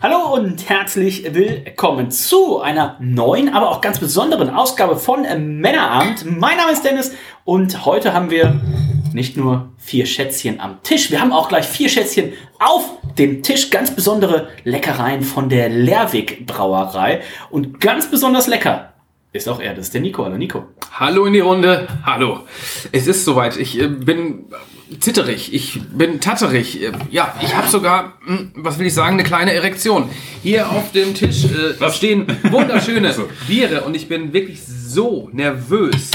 Hallo und herzlich willkommen zu einer neuen, aber auch ganz besonderen Ausgabe von Männerabend. Mein Name ist Dennis und heute haben wir nicht nur vier Schätzchen am Tisch, wir haben auch gleich vier Schätzchen auf dem Tisch. Ganz besondere Leckereien von der Lerwick Brauerei und ganz besonders lecker ist auch er, das ist der Nico. Hallo Nico. Hallo in die Runde. Hallo. Es ist soweit. Ich äh, bin zitterig, ich bin tatterig. Ja, ich habe sogar, hm, was will ich sagen, eine kleine Erektion. Hier auf dem Tisch äh, stehen wunderschöne Biere und ich bin wirklich so nervös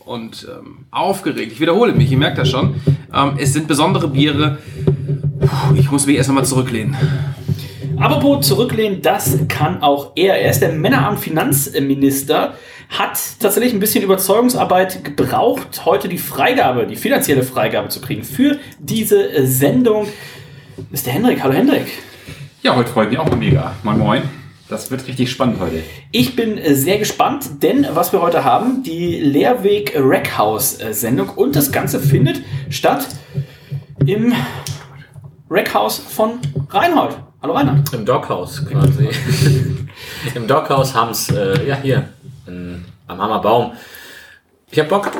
und ähm, aufgeregt. Ich wiederhole mich, ihr merkt das schon. Ähm, es sind besondere Biere. Puh, ich muss mich erst einmal zurücklehnen. Apropos zurücklehnen, das kann auch er. Er ist der Männerabend-Finanzminister hat tatsächlich ein bisschen Überzeugungsarbeit gebraucht, heute die Freigabe, die finanzielle Freigabe zu kriegen für diese äh, Sendung. Der Hendrik. Hallo Hendrik. Ja, heute freut mich auch mega. Moin Moin. Das wird richtig spannend heute. Ich bin äh, sehr gespannt, denn was wir heute haben, die Lehrweg Rackhouse äh, Sendung und das Ganze findet statt im Rackhouse von Reinhold. Hallo Reinhold. Im Doghouse quasi. Im Doghouse haben es, äh, ja hier, in, am Hammerbaum. Ich hab Bock.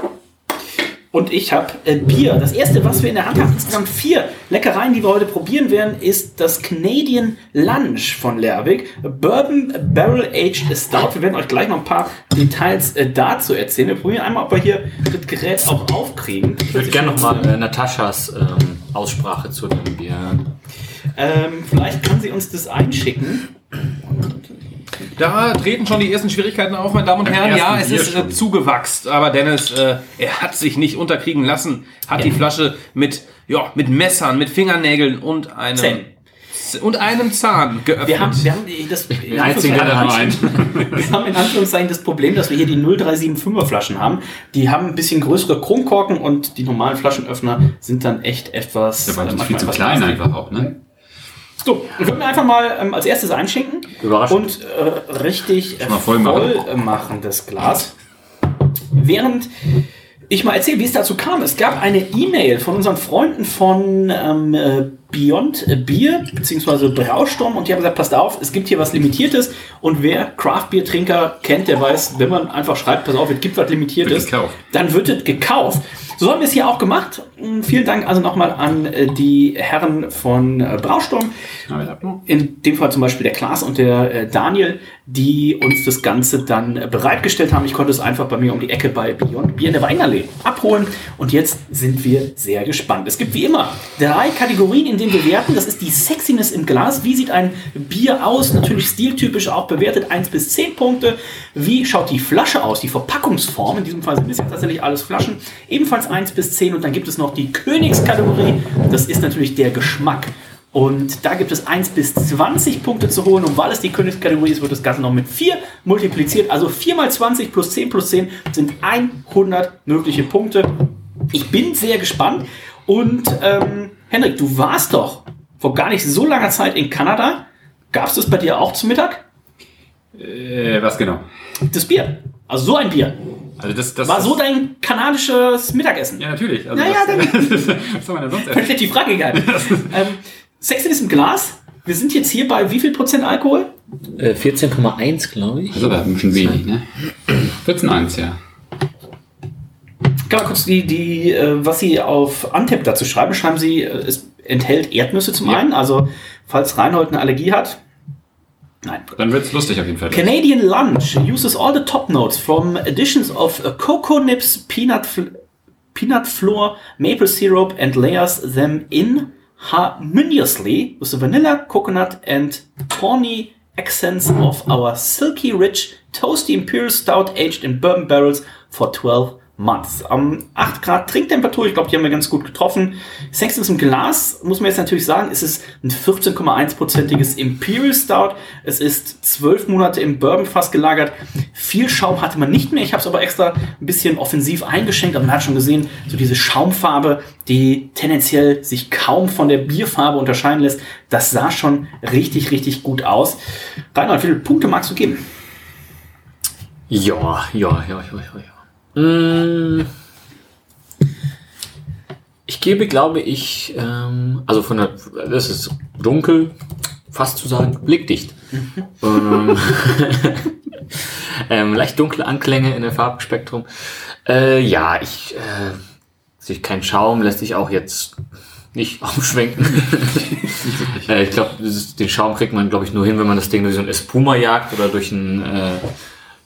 Und ich habe äh, Bier. Das erste, was wir in der Hand haben, insgesamt vier Leckereien, die wir heute probieren werden, ist das Canadian Lunch von Lerwick. Bourbon Barrel Aged Stout. Wir werden euch gleich noch ein paar Details äh, dazu erzählen. Wir probieren einmal, ob wir hier das Gerät auch aufkriegen. Ich würde gerne nochmal äh, Nataschas ähm, Aussprache zu dem Bier. Ähm, vielleicht kann sie uns das einschicken. Da treten schon die ersten Schwierigkeiten auf, meine Damen und Herren. Ja, es ist äh, zugewachst, aber Dennis, äh, er hat sich nicht unterkriegen lassen, hat ja. die Flasche mit, ja, mit Messern, mit Fingernägeln und einem Zähn. Und einem Zahn geöffnet. Wir haben, wir haben das, in Anführungszeichen, wir haben in Anführungszeichen das Problem, dass wir hier die 0375er Flaschen haben. Die haben ein bisschen größere Kronkorken und die normalen Flaschenöffner sind dann echt etwas. Ja, weil die äh, viel zu klein einfach auch, ne? So, ich würde mir einfach mal ähm, als erstes einschenken und äh, richtig voll, voll machen. machen das Glas. Während ich mal erzähle, wie es dazu kam. Es gab eine E-Mail von unseren Freunden von ähm, äh, Beyond Beer bzw. Brausturm und die haben gesagt, passt auf, es gibt hier was Limitiertes und wer Craft Beer Trinker kennt, der weiß, wenn man einfach schreibt, pass auf, es gibt was Limitiertes, dann wird es gekauft. So haben wir es hier auch gemacht. Vielen Dank also nochmal an äh, die Herren von äh, Brausturm. In dem Fall zum Beispiel der Klaas und der äh, Daniel, die uns das Ganze dann bereitgestellt haben. Ich konnte es einfach bei mir um die Ecke bei Beyond Bier in der Weinallee abholen. Und jetzt sind wir sehr gespannt. Es gibt wie immer drei Kategorien, in denen wir werten. Das ist die Sexiness im Glas. Wie sieht ein Bier aus? Natürlich stiltypisch auch bewertet 1 bis 10 Punkte. Wie schaut die Flasche aus? Die Verpackungsform. In diesem Fall sind es ja tatsächlich alles Flaschen. Ebenfalls Platz 1 bis 10 und dann gibt es noch die Königskategorie. Das ist natürlich der Geschmack. Und da gibt es 1 bis 20 Punkte zu holen. Und weil es die Königskategorie ist, wird das Ganze noch mit 4 multipliziert. Also 4 mal 20 plus 10 plus 10 sind 100 mögliche Punkte. Ich bin sehr gespannt. Und ähm, Henrik, du warst doch vor gar nicht so langer Zeit in Kanada. Gab es das bei dir auch zum Mittag? Äh, was genau? Das Bier. Also so ein Bier. Also das, das War so dein kanadisches Mittagessen? Ja, natürlich. Also naja, dann. was soll man denn sonst essen? Dann die Frage egal. ähm, Sex ist im Glas. Wir sind jetzt hier bei wie viel Prozent Alkohol? Äh, 14,1 glaube ich. Also da ein bisschen wenig, ne? 14,1, ja. Kann man kurz die, die, äh, was Sie auf Antep dazu schreiben? Schreiben Sie, äh, es enthält Erdnüsse zum ja. einen. Also, falls Reinhold eine Allergie hat, Nein. Dann lustig auf jeden Fall. Canadian Lunch uses all the top notes from additions of cocoa nips, peanut, peanut flour, maple syrup and layers them in harmoniously with the vanilla, coconut and tawny accents of our silky rich, toasty imperial stout aged in bourbon barrels for 12 months. Ähm, 8 Grad Trinktemperatur, ich glaube, die haben wir ganz gut getroffen. Sex ist im Glas, muss man jetzt natürlich sagen, es ist ein 14,1-prozentiges Imperial Stout. Es ist 12 Monate im Bourbonfass gelagert. Viel Schaum hatte man nicht mehr. Ich habe es aber extra ein bisschen offensiv eingeschenkt. Aber man hat schon gesehen, so diese Schaumfarbe, die tendenziell sich kaum von der Bierfarbe unterscheiden lässt. Das sah schon richtig, richtig gut aus. Reinhard, wie viele Punkte magst du geben? Ja, ja, ja, ja, ja. Mm. Ich gebe, glaube ich, ähm, also von der, das ist dunkel, fast zu sagen, blickdicht. ähm, ähm, leicht dunkle Anklänge in der Farbspektrum. Äh, ja, ich, äh, sich kein Schaum lässt sich auch jetzt nicht aufschwenken. äh, ich glaube, den Schaum kriegt man, glaube ich, nur hin, wenn man das Ding durch so ein Espuma jagt oder durch ein äh,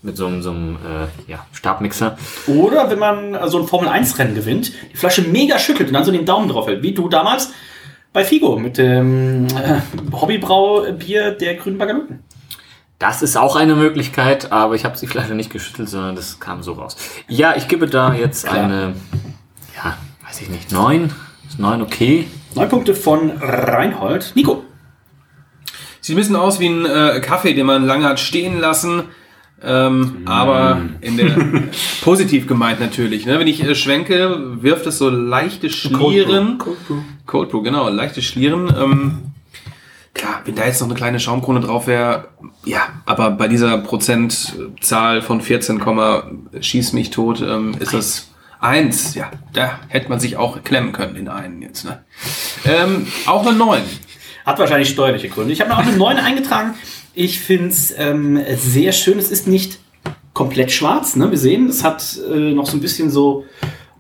mit so einem, so einem äh, ja, Stabmixer. Oder wenn man so ein Formel-1-Rennen gewinnt, die Flasche mega schüttelt und dann so den Daumen drauf hält, wie du damals bei Figo mit dem äh, Hobbybraubier der grünen Bagaloten. Das ist auch eine Möglichkeit, aber ich habe die Flasche nicht geschüttelt, sondern das kam so raus. Ja, ich gebe da jetzt Klar. eine, ja, weiß ich nicht, neun. Ist neun okay? Neun Punkte von Reinhold. Nico. Sieht ein bisschen aus wie ein äh, Kaffee, den man lange hat stehen lassen ähm, mm. Aber in der positiv gemeint natürlich. Ne? Wenn ich äh, schwenke, wirft es so leichte Schlieren. Cold Brew. Cold Brew, genau, leichte Schlieren. Ähm, klar, wenn da jetzt noch eine kleine Schaumkrone drauf wäre, ja, aber bei dieser Prozentzahl von 14, schieß mich tot, ähm, ist das eins. Ja, da hätte man sich auch klemmen können in einen jetzt. Ne? Ähm, auch eine 9. Hat wahrscheinlich steuerliche Gründe. Ich habe noch eine 9 eingetragen. Ich finde es ähm, sehr schön. Es ist nicht komplett schwarz. Ne? Wir sehen, es hat äh, noch so ein bisschen so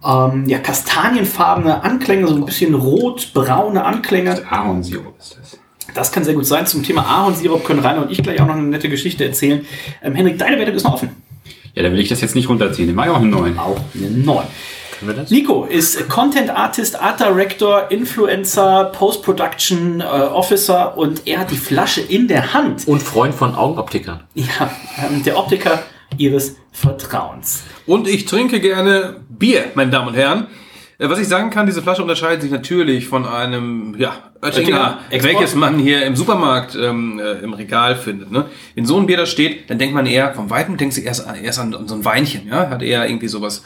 ähm, ja, kastanienfarbene Anklänge, so ein bisschen rot-braune Anklänge. Ahornsirup ist das. Das kann sehr gut sein. Zum Thema Ahornsirup können Rainer und ich gleich auch noch eine nette Geschichte erzählen. Ähm, Henrik, deine Wertung ist noch offen. Ja, da will ich das jetzt nicht runterziehen. Den mache ich auch eine 9. Auch eine 9. Nico ist Content Artist, Art Director, Influencer, Post-Production äh, Officer und er hat die Flasche in der Hand. Und Freund von Augenoptikern. Ja, ähm, der Optiker ihres Vertrauens. Und ich trinke gerne Bier, meine Damen und Herren. Äh, was ich sagen kann, diese Flasche unterscheidet sich natürlich von einem ja, Oettinger, Oettinger welches man hier im Supermarkt ähm, äh, im Regal findet. Ne? Wenn so ein Bier da steht, dann denkt man eher, vom Weiten denkt sich erst, erst an, an so ein Weinchen. Ja? Hat eher irgendwie sowas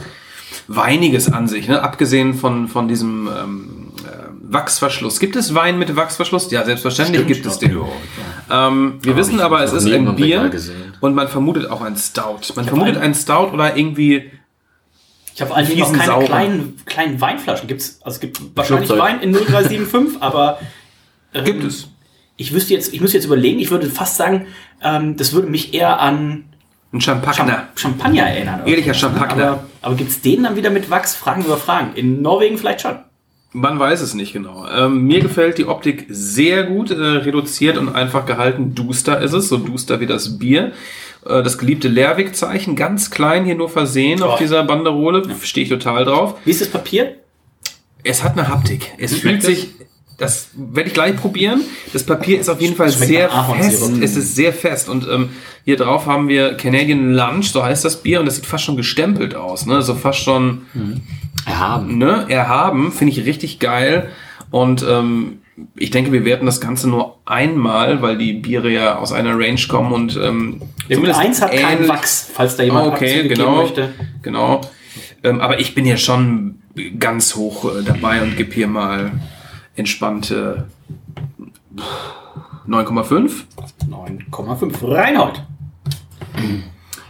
Weiniges an sich, ne? abgesehen von, von diesem ähm, äh, Wachsverschluss. Gibt es Wein mit Wachsverschluss? Ja, selbstverständlich Stimmt, gibt es den. Ähm, wir aber wissen aber, es ist ein Bier und man vermutet auch ein Stout. Man vermutet ein Stout oder irgendwie ich habe eigentlich noch keine sauren. kleinen, kleinen Weinflaschen. Gibt's, also es gibt wahrscheinlich Wein in 0375, aber ähm, gibt es. Ich wüsste jetzt, ich müsste jetzt überlegen, ich würde fast sagen, ähm, das würde mich eher an ein Champagner. Champagner erinnern. Ehrlicher Champagner. Aber, aber gibt es den dann wieder mit Wachs? Fragen über Fragen. In Norwegen vielleicht schon. Man weiß es nicht genau. Ähm, mir gefällt die Optik sehr gut, äh, reduziert und einfach gehalten. Duster ist es, so duster wie das Bier. Äh, das geliebte Lerwick-Zeichen, ganz klein hier nur versehen oh. auf dieser Banderole. Stehe ich total drauf. Wie ist das Papier? Es hat eine Haptik. Es fühlt sich das werde ich gleich probieren. Das Papier ist auf jeden Fall sehr fest. Es ist sehr fest. Und ähm, hier drauf haben wir Canadian Lunch, so heißt das Bier. Und das sieht fast schon gestempelt aus. Ne? So fast schon mhm. erhaben. Ne? Erhaben. Finde ich richtig geil. Und ähm, ich denke, wir werten das Ganze nur einmal, weil die Biere ja aus einer Range kommen und ähm, zumindest eins hat keinen Wachs, falls da jemand okay, genau, möchte. Genau. Ähm, aber ich bin ja schon ganz hoch äh, dabei und gebe hier mal entspannte 9,5. 9,5. Reinhold.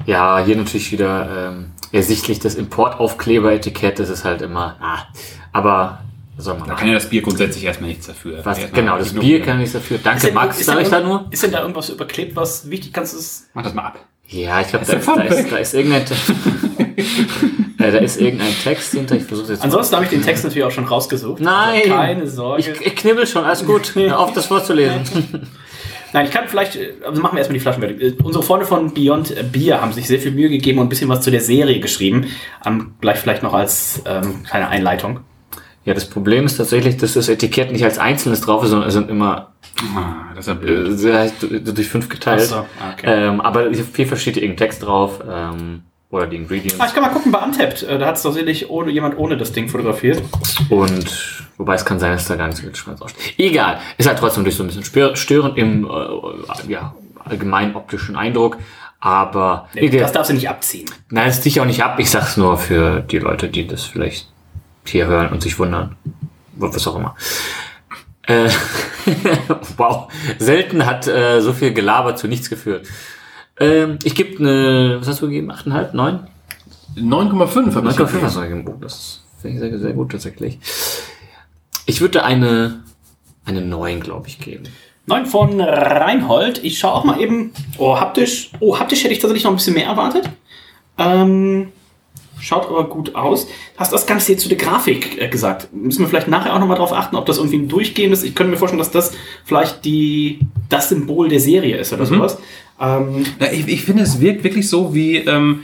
Ja, hier natürlich wieder ähm, ersichtlich das Importaufkleber-Etikett. Das ist halt immer. Ah, aber soll man da kann ja das Bier grundsätzlich erstmal nichts dafür. Was, genau, das Bier kann nichts dafür. Danke, denn, Max, sag ich da nur. Ist denn da irgendwas überklebt, was wichtig kannst du es. Mach das mal ab. Ja, ich glaube, da, da, ist, da ist irgendein. Ja, da ist irgendein Text hinter. Ich versuche jetzt. Ansonsten habe ich den Text natürlich auch schon rausgesucht. Nein! Also keine Sorge. Ich, ich, knibbel schon, alles gut. Hör auf, das vorzulesen. Nein, ich kann vielleicht, also machen wir erstmal die Flaschen fertig. Unsere Freunde von Beyond Beer haben sich sehr viel Mühe gegeben und ein bisschen was zu der Serie geschrieben. Um, gleich vielleicht noch als ähm, kleine Einleitung. Ja, das Problem ist tatsächlich, dass das Etikett nicht als einzelnes drauf ist, sondern es sind immer ah, das ist ja blöd. Äh, durch fünf geteilt. So, okay. ähm, aber auf jeden Fall steht irgendein Text drauf. Ähm, Oder die Ingredients. Ah, ich kann mal gucken bei Untapped. Äh, Da hat es doch sicherlich ohne, jemand ohne das Ding fotografiert. Und wobei es kann sein, dass da gar nicht so aussteht. Egal. Ist halt trotzdem durch so ein bisschen stör- störend im äh, ja, allgemein optischen Eindruck. Aber Nee, das darfst du nicht abziehen. Nein, das ziehe ich auch nicht ab. Ich sag's nur für die Leute, die das vielleicht hier hören und sich wundern. Was auch immer. Äh, wow. Selten hat äh, so viel Gelaber zu nichts geführt. Ähm, ich gebe eine, was hast du gegeben? 8,5? 9? 9,5 habe ich 9,5 hast du gegeben. Oh, Das finde ich sehr, sehr gut tatsächlich. Ich würde eine, eine 9, glaube ich, geben. 9 von Reinhold. Ich schaue auch mal eben. Oh, haptisch. Oh, haptisch hätte ich tatsächlich noch ein bisschen mehr erwartet. Ähm, schaut aber gut aus. Hast das Ganze jetzt zu der Grafik äh, gesagt. Müssen wir vielleicht nachher auch nochmal drauf achten, ob das irgendwie ein durchgehendes. Ich könnte mir vorstellen, dass das vielleicht die, das Symbol der Serie ist oder sowas. Ähm, Na, ich, ich finde, es wirkt wirklich so wie, ähm,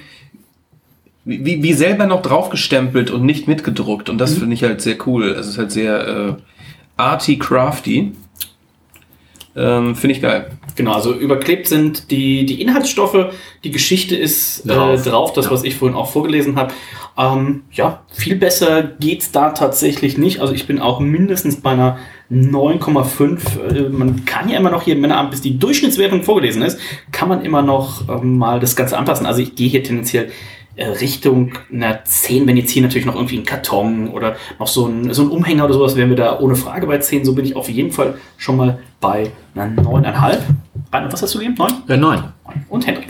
wie, wie selber noch draufgestempelt und nicht mitgedruckt. Und das finde ich halt sehr cool. Es ist halt sehr äh, arty, crafty. Ähm, finde ich geil. Genau, also überklebt sind die, die Inhaltsstoffe, die Geschichte ist Drauf. äh, drauf, das, was ich vorhin auch vorgelesen habe. Ähm, ja, viel besser geht's da tatsächlich nicht. Also ich bin auch mindestens bei einer 9,5. Äh, man kann ja immer noch hier im Männeramt, bis die Durchschnittswertung vorgelesen ist, kann man immer noch ähm, mal das Ganze anpassen. Also ich gehe hier tendenziell äh, Richtung einer 10, wenn jetzt hier natürlich noch irgendwie ein Karton oder noch so ein, so ein Umhänger oder sowas, wären wir da ohne Frage bei 10. So bin ich auf jeden Fall schon mal bei einer 9,5. Rainer, was hast du gegeben? 9? Äh, 9. Und Hendrik.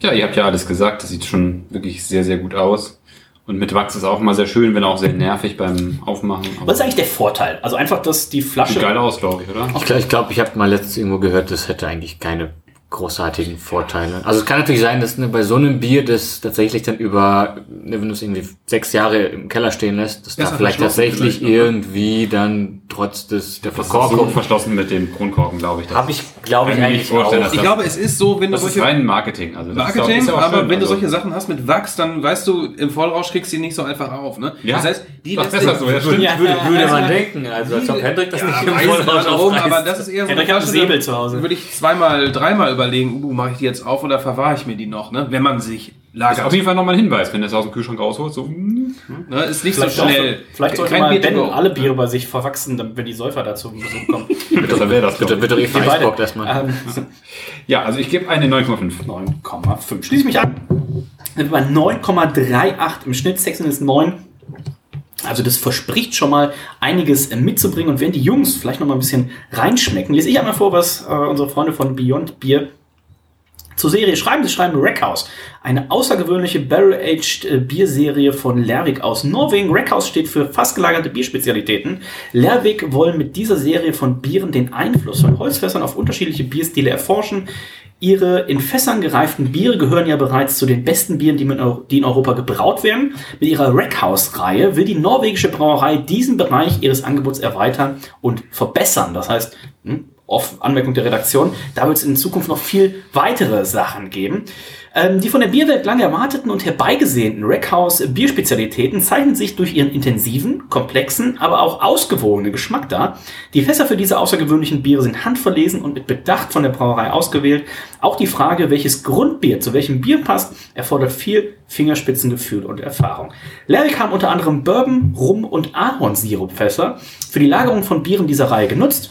Ja, ihr habt ja alles gesagt. Das sieht schon wirklich sehr, sehr gut aus. Und mit Wachs ist auch immer sehr schön, wenn auch sehr nervig beim Aufmachen. Was ist eigentlich der Vorteil? Also einfach, dass die Flasche. Sieht geil aus, glaube ich, oder? Ich glaube, ich, glaub, ich habe mal letztens irgendwo gehört, das hätte eigentlich keine großartigen Vorteile. Also es kann natürlich sein, dass ne, bei so einem Bier, das tatsächlich dann über, ne, wenn du es irgendwie sechs Jahre im Keller stehen lässt, dass da Besser vielleicht tatsächlich vielleicht, irgendwie dann trotz des der Das ist so Verkorkung verschlossen mit dem Kronkorken, glaube ich. Habe ich, glaube ich, mir eigentlich nicht vorstellen, auch. Ich glaube, es ist so, wenn du Das ist solche rein Marketing. Also das ist auch- Marketing, ist auch aber schön, wenn du also- solche Sachen hast mit Wachs, dann weißt du, im Vollrausch kriegst du die nicht so einfach auf. Ne? Ja, das heißt, die das lässt besser so, ja, stimmt. Ja. Würde, würde man denken, also als ob Hendrik das Ja, nicht im Vollrausch warum, aufreißt. aber das ist eher so Hendrik hat einen Säbel da zu Hause. Würde ich zweimal, dreimal überlegen, uh, mache ich die jetzt auf oder verwahre ich mir die noch, ne? wenn man sich Das ist lagert. auf jeden Fall nochmal ein Hinweis, wenn du es aus dem Kühlschrank rausholst. So, hm, Ne? Ist nicht Vielleicht, so schnell. Auch, vielleicht sollte to Ben alle Biere bei sich verwachsen, damit wenn die Säufer dazu Besuch kommen. Besser wäre das, Bitte, bitte, beide. Eisbock erstmal. Ähm, Ja, also ich gebe eine 9,5. 9,5. Schließe ich mich an. Sind wir bei 9,38 im Schnitt. Sexen ist 9. Also das verspricht schon mal einiges mitzubringen. Und wenn die Jungs vielleicht noch mal ein bisschen reinschmecken, lese ich einmal vor, was äh, unsere Freunde von Beyond Beer zur Serie schreiben. Sie schreiben Rackhouse, eine außergewöhnliche Barrel-Aged äh, Bierserie von Lervik aus Norwegen. Rackhouse steht für fast gelagerte Bierspezialitäten. Lervik wollen mit dieser Serie von Bieren den Einfluss von Holzfässern auf unterschiedliche Bierstile erforschen. Ihre in Fässern gereiften Biere gehören ja bereits zu den besten Bieren, die, in Europa gebraut werden. Mit ihrer Rackhouse-Reihe will die norwegische Brauerei diesen Bereich ihres Angebots erweitern und verbessern. Das heißt, hm, auf Anmerkung der Redaktion, da wird es in Zukunft noch viel weitere Sachen geben. Ähm, die von der Bierwelt lange erwarteten und herbeigesehnten Rackhouse Bierspezialitäten zeichnen sich durch ihren intensiven, komplexen, aber auch ausgewogenen Geschmack dar. Die Fässer für diese außergewöhnlichen Biere sind handverlesen und mit Bedacht von der Brauerei ausgewählt. Auch die Frage, welches Grundbier zu welchem Bier passt, erfordert viel Fingerspitzengefühl und Erfahrung. Lerwick haben unter anderem Bourbon, Rum und Ahornsirupfässer für die Lagerung von Bieren dieser Reihe genutzt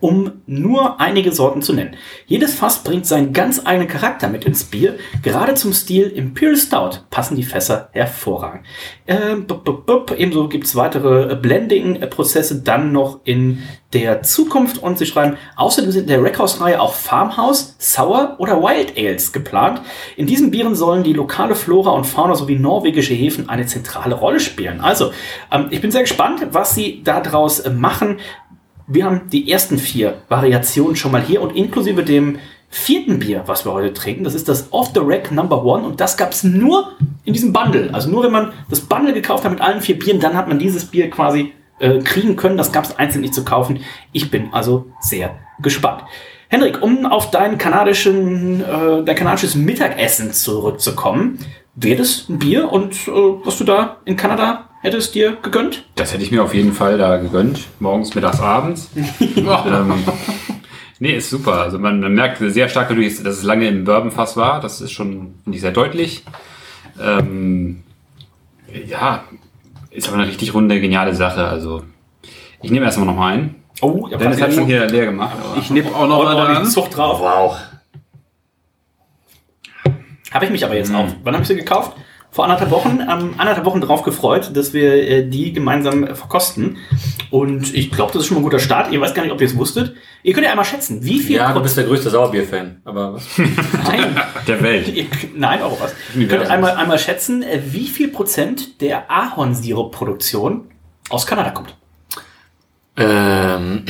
um nur einige Sorten zu nennen. Jedes Fass bringt seinen ganz eigenen Charakter mit ins Bier. Gerade zum Stil Imperial Stout passen die Fässer hervorragend. Ähm, bup, bup, bup. Ebenso gibt es weitere Blending-Prozesse dann noch in der Zukunft und sie schreiben, außerdem sind in der Rackhouse-Reihe auch Farmhouse, Sour oder Wild Ales geplant. In diesen Bieren sollen die lokale Flora und Fauna sowie norwegische Hefen eine zentrale Rolle spielen. Also, ähm, ich bin sehr gespannt, was sie daraus äh, machen. Wir haben die ersten vier Variationen schon mal hier und inklusive dem vierten Bier, was wir heute trinken. Das ist das Off the Rack Number One und das gab es nur in diesem Bundle. Also nur wenn man das Bundle gekauft hat mit allen vier Bieren, dann hat man dieses Bier quasi äh, kriegen können. Das gab es einzeln nicht zu kaufen. Ich bin also sehr gespannt. Henrik, um auf dein kanadischen, äh, dein kanadisches Mittagessen zurückzukommen, wäre das ein Bier und äh, was du da in Kanada hättest dir gegönnt? Das hätte ich mir auf jeden Fall da gegönnt. Morgens, mittags, abends. ähm, Nee, ist super. Also man, man merkt sehr stark natürlich, dass es lange im Bourbonfass war. Das ist schon, finde ich, sehr deutlich. Ähm, ja, ist aber eine richtig runde, geniale Sache. Also ich nehme erstmal noch mal einen. Oh, ja, Dennis hat schon hier leer gemacht. aber- Ich nipp auch noch mal dran. Zucht drauf. Wow. Habe ich mich aber jetzt Mhm. auch. Wann habe ich sie gekauft? Vor anderthalb Wochen, ähm, anderthalb Wochen drauf gefreut, dass wir äh, die gemeinsam äh, verkosten. Und ich glaube, das ist schon mal ein guter Start. Ihr weiß gar nicht, ob ihr es wusstet. Ihr könnt ja einmal schätzen, wie viel Ja, du Prozent- bist der größte Sauerbier-Fan. Aber was? Nein, Der Welt. ihr, nein, auch was. Ihr könnt einmal, einmal schätzen, äh, wie viel Prozent der Ahornsirup-Produktion aus Kanada kommt. ähm,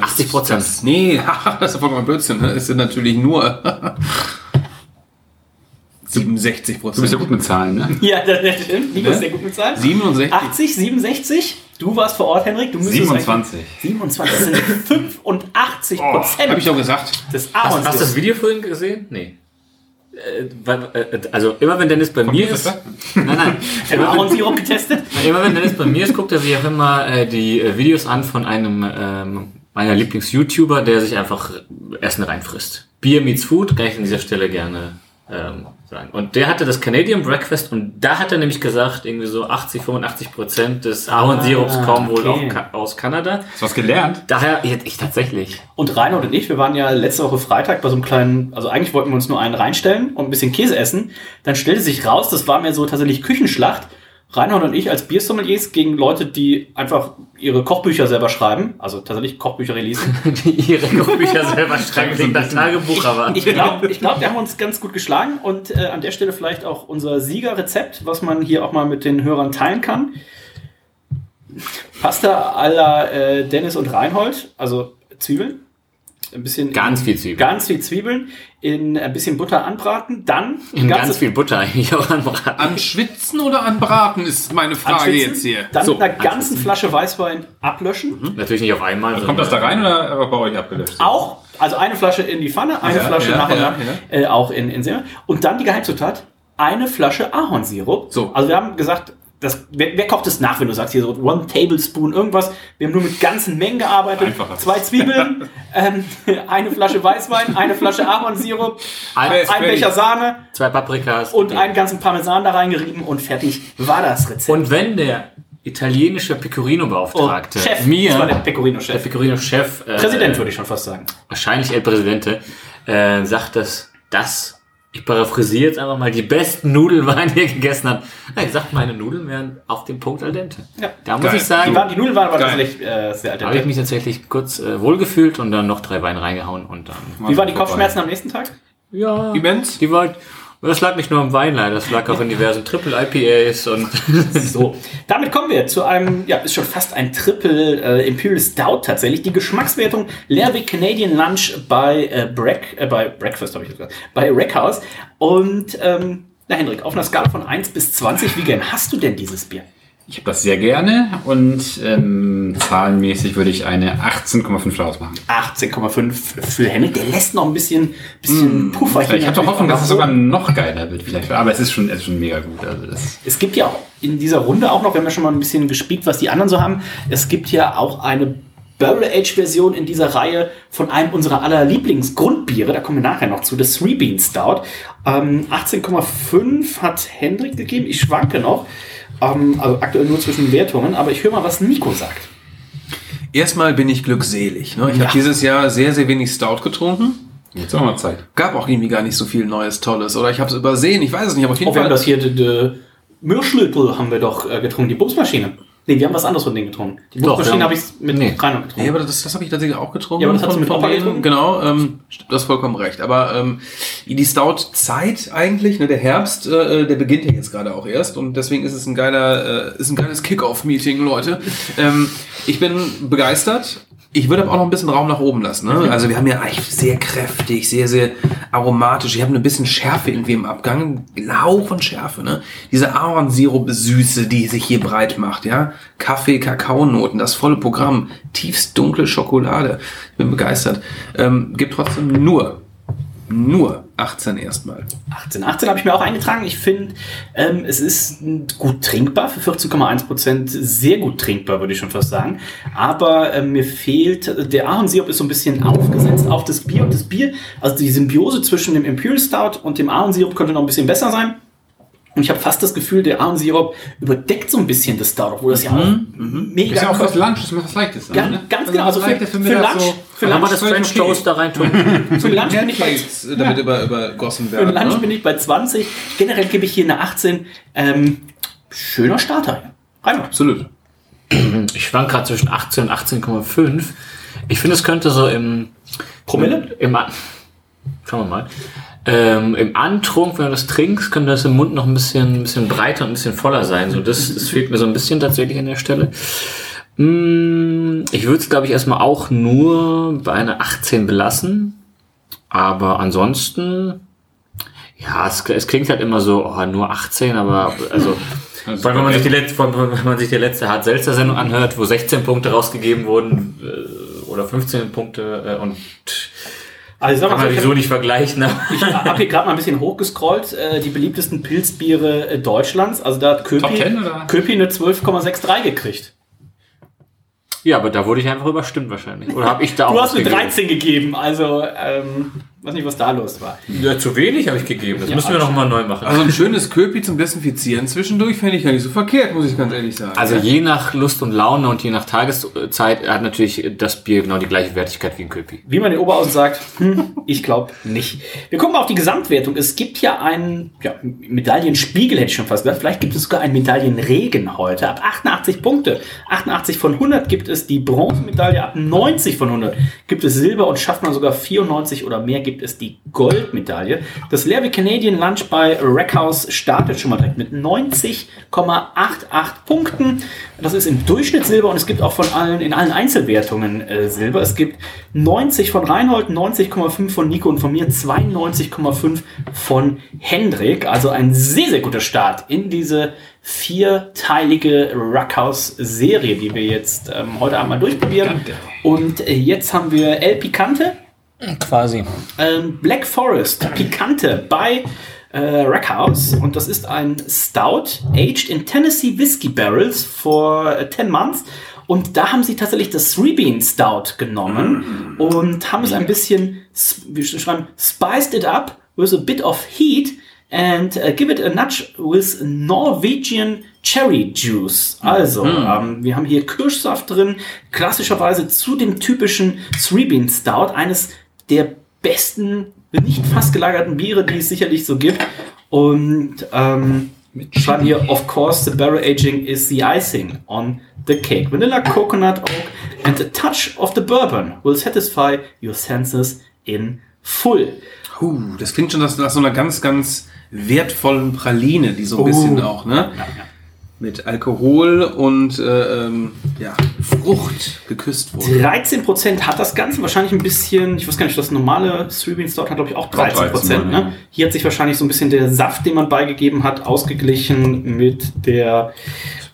80 Prozent. Nee, das ist vollkommen Blödsinn. ne? Es sind natürlich nur 67% Du bist ja gut mit Zahlen, ne? Ja, das das stimmt. Nico ist sehr gut mit Zahlen. 67. 80, 67. Du warst vor Ort, Henrik. Du müsstest 27. eigentlich- 27 das sind 85 Prozent Habe ich doch gesagt. des Hast, hast du das. Video vorhin gesehen? Nee. Äh, äh, also immer wenn Dennis bei mir ist. Nein, nein. Der Ahornsirup getestet. Immer wenn Dennis bei mir ist, guckt er sich auch immer äh, die äh, Videos an von einem ähm, meiner Lieblings-YouTuber, der sich einfach Essen reinfrisst. Beer meets Food, kann ich an dieser Stelle gerne ähm, sagen. Und der hatte das Canadian Breakfast und da hat er nämlich gesagt, irgendwie so 80, 85 Prozent des Ahornsirups Ah, kommen wohl okay. auch aus Kanada. Hast du was gelernt? Daher, ich, ich tatsächlich. Und Reinhold und ich, wir waren ja letzte Woche Freitag bei so einem kleinen, also eigentlich wollten wir uns nur einen reinstellen und ein bisschen Käse essen. Dann stellte sich raus, das war mir so tatsächlich Küchenschlacht. Reinhold und ich als Biersommeliers gegen Leute, die einfach ihre Kochbücher selber schreiben, also tatsächlich Kochbücher releasen. Die ihre Kochbücher selber schreiben, klingt nach Tagebuch, aber. Ich glaube, ich glaub, wir haben uns ganz gut geschlagen und äh, an der Stelle vielleicht auch unser Siegerrezept, was man hier auch mal mit den Hörern teilen kann. Pasta à la äh, Dennis und Reinhold, also Zwiebeln. Ein bisschen Ganz viel Zwiebeln. Ganz viel Zwiebeln in ein bisschen Butter anbraten, dann In ganz viel Butter eigentlich auch anbraten. An Schwitzen oder an Braten ist meine Frage anschwitzen, jetzt hier. Dann So, mit einer ganzen Flasche Weißwein ablöschen. Natürlich nicht auf einmal. Also Kommt das da rein oder aber bei euch abgelöscht? Auch, also eine Flasche in die Pfanne, eine Ja, Flasche ja, nach und ja, nach, Äh, auch in, in Semmeln. Und dann die Geheimzutat, eine Flasche Ahornsirup. So. Also wir haben gesagt, das, wer, wer kocht es nach, wenn du sagst hier so one tablespoon irgendwas. Wir haben nur mit ganzen Mengen gearbeitet. Einfacher. Zwei Zwiebeln, ähm, eine Flasche Weißwein, eine Flasche Ahornsirup, Ein, ein Becher Sahne zwei Paprikas. und einen ganzen Parmesan da reingerieben und fertig war das Rezept. Und wenn der italienische Pecorino-Beauftragte Oh, Chef, mir, das war der der Pecorino-Chef. Pecorino-Chef, äh, Präsident würde ich schon fast sagen. wahrscheinlich El Presidente, äh, sagt, dass das, ich paraphrasiere jetzt einfach mal, die besten Nudeln waren, die er gegessen hat. Er hat gesagt, meine Nudeln wären auf dem Punkt al dente. Ja. Da muss Geil. ich sagen, Die, waren, die Nudeln waren aber tatsächlich äh, sehr da habe ich mich tatsächlich kurz äh, wohlgefühlt und dann noch drei Weine reingehauen und dann. Wie waren die Kopfschmerzen am nächsten Tag? Ja, Immens. die war, das lag nicht nur am Wein leider, das lag auch in diversen Triple IPAs und So, damit kommen wir zu einem, ja, ist schon fast ein Triple äh, Imperial Stout tatsächlich. Die Geschmackswertung Lerwick Canadian Lunch bei äh, Break, äh, bei Breakfast habe ich gesagt, bei Rackhouse. Und ähm, na Hendrik, auf einer Skala von 1 bis 20, wie gern hast du denn dieses Bier? Ich habe das sehr gerne und ähm, zahlenmäßig würde ich eine 18,5 daraus machen. 18,5 für Henrik. Der lässt noch ein bisschen, bisschen Puffer hier Ich habe doch Hoffnung, dass es sogar noch geiler wird vielleicht. Aber es ist schon, es ist schon mega gut. Also das Es gibt ja auch in dieser Runde auch noch, wir haben ja schon mal ein bisschen gespielt, was die anderen so haben. Es gibt ja auch eine Barrel-Age-Version in dieser Reihe von einem unserer aller Lieblingsgrundbiere. Da kommen wir nachher noch zu, das Three Bean Stout. Ähm, 18,5 hat Hendrik gegeben. Ich schwanke noch. Ähm, also aktuell nur zwischen Wertungen. Aber ich höre mal, was Nico sagt. Erstmal bin ich glückselig. Ne? Ich Ja. habe dieses Jahr sehr, sehr wenig Stout getrunken. jetzt auch mal Zeit. Gab auch irgendwie gar nicht so viel Neues, Tolles. Oder ich habe es übersehen. Ich weiß es nicht. Aber auf jeden wir haben Fall. das hier, die, die Mürschlötel haben wir doch äh, getrunken. Die Bumsmaschine. Nee, wir haben was anderes von denen getrunken. Die wir habe ich mit Nee. Reinhold getrunken. Ja, aber das, das habe ich tatsächlich auch getrunken. Ja, aber das hast du mit Opa getrunken? Genau, ähm, du hast vollkommen recht. Aber ähm, die Stout-Zeit eigentlich, ne, der Herbst, äh, der beginnt ja jetzt gerade auch erst und deswegen ist es ein geiler, äh, ist ein geiles Kick-Off-Meeting, Leute. ähm, ich bin begeistert. Ich würde aber auch noch ein bisschen Raum nach oben lassen. Ne? Also wir haben ja eigentlich sehr kräftig, sehr, sehr aromatisch. Ich habe ein bisschen Schärfe irgendwie im Abgang. Ein Hauch von Schärfe. Ne? Diese Ahornsirup-Süße, die sich hier breit macht. ja Kaffee, Kakaonoten, das volle Programm. Tiefst dunkle Schokolade. Ich bin begeistert. Ähm, gibt trotzdem nur nur 18 erstmal. 18. 18 habe ich mir auch eingetragen. Ich finde, ähm, es ist gut trinkbar für 14,1 Prozent. Sehr gut trinkbar, würde ich schon fast sagen. Aber ähm, mir fehlt, der Ahornsirup ist so ein bisschen aufgesetzt auf das Bier. Und das Bier, also die Symbiose zwischen dem Imperial Stout und dem Ahornsirup könnte noch ein bisschen besser sein. Und ich habe fast das Gefühl, der Ahornsirup überdeckt so ein bisschen das Stout, obwohl das ja auch mhm. mega Ist ja auch was Lunch, das ist was Leichtes. Ganz, ne? ganz genau. Also für, für, für Lunch, so- für Kann man Lunch, das French Toast da rein tun? für Lunch bin ich bei damit über, übergossen Für werden. Lunch ne? bin ich bei 20. Generell gebe ich hier eine 18. Ähm, schöner Starter. Rein. Absolut. Ich schwank gerade zwischen 18 und 18,5. Ich finde, es könnte so im Promille? Im, An- schauen wir mal. Ähm, Im Antrunk, wenn du das trinkst, könnte das im Mund noch ein bisschen, ein bisschen breiter und ein bisschen voller sein. So, das, das fehlt mir so ein bisschen tatsächlich an der Stelle. Mm, Ich würde es, glaube ich, erstmal auch nur bei einer 18 belassen. Aber ansonsten, ja, es, es klingt halt immer so, oh, nur 18, aber also, vor allem, wenn man sich die letzte, vor wenn man sich die letzte Hart Seltzer Sendung anhört, wo 16 Punkte rausgegeben wurden, äh, oder 15 Punkte, äh, und Also kann man so, ich die so hab- nicht vergleichen. aber- ich habe hier gerade mal ein bisschen hochgescrollt. Äh, die beliebtesten Pilzbiere äh, Deutschlands. Also da hat Top Köpi, 10 oder? Köpi eine 12,63 gekriegt. Ja, aber da wurde ich einfach überstimmt wahrscheinlich. Oder habe ich da auch Du hast eine gegeben? 13 gegeben. Also, ähm, weiß nicht, was da los war. Ja, zu wenig habe ich gegeben. Das Ja, müssen wir noch mal neu machen. Also ein schönes Köpi zum Desinfizieren zwischendurch fände ich gar nicht so verkehrt, muss ich ganz ehrlich sagen. Also je nach Lust und Laune und je nach Tageszeit hat natürlich das Bier genau die gleiche Wertigkeit wie ein Köpi. Wie man in Oberhausen sagt, hm, ich glaube nicht. Wir gucken mal auf die Gesamtwertung. Es gibt ja einen ja, Medaillenspiegel, hätte ich schon fast gesagt. Vielleicht gibt es sogar einen Medaillenregen heute. Ab 88 Punkte. 88 von 100 gibt es die Bronzemedaille. Ab 90 von 100 gibt es Silber und schafft man sogar 94 oder mehr gibt es die Goldmedaille. Das Lerby Canadian Lunch bei Rackhouse startet schon mal direkt mit 90,88 Punkten. Das ist im Durchschnitt Silber und es gibt auch von allen, in allen Einzelwertungen äh, Silber. Es gibt 90 von Reinhold, 90,5 von Nico und von mir, 92,5 von Hendrik. Also ein sehr, sehr guter Start in diese vierteilige Ruckhouse-Serie, die wir jetzt ähm, heute einmal durchprobieren. Und äh, jetzt haben wir El Picante, Quasi. ähm, Black Forest, Pikante bei äh, Rackhouse. Und das ist ein Stout, aged in Tennessee Whiskey Barrels for äh, 10 months. Und da haben sie tatsächlich das Three Bean Stout genommen und haben es ein bisschen, wie sie schreiben, spiced it up with a bit of heat and uh, give it a nudge with Norwegian Cherry Juice. Also, ähm, wir haben hier Kirschsaft drin, klassischerweise zu dem typischen Three Bean Stout, eines der besten, nicht fast gelagerten Biere, die es sicherlich so gibt. Und ähm, schreiben hier, of course, the barrel aging is the icing on the cake. Vanilla, coconut, oak and a touch of the bourbon will satisfy your senses in full. Huh, das klingt schon nach, nach so einer ganz, ganz wertvollen Praline, die so ein Oh. bisschen auch, ne? Mit Alkohol und äh, ähm, ja, Frucht geküsst wurde. 13% hat das Ganze, wahrscheinlich ein bisschen, ich weiß gar nicht, das normale Bean Stout hat glaube ich auch 13%. 13, ne? ja. Hier hat sich wahrscheinlich so ein bisschen der Saft, den man beigegeben hat, ausgeglichen mit der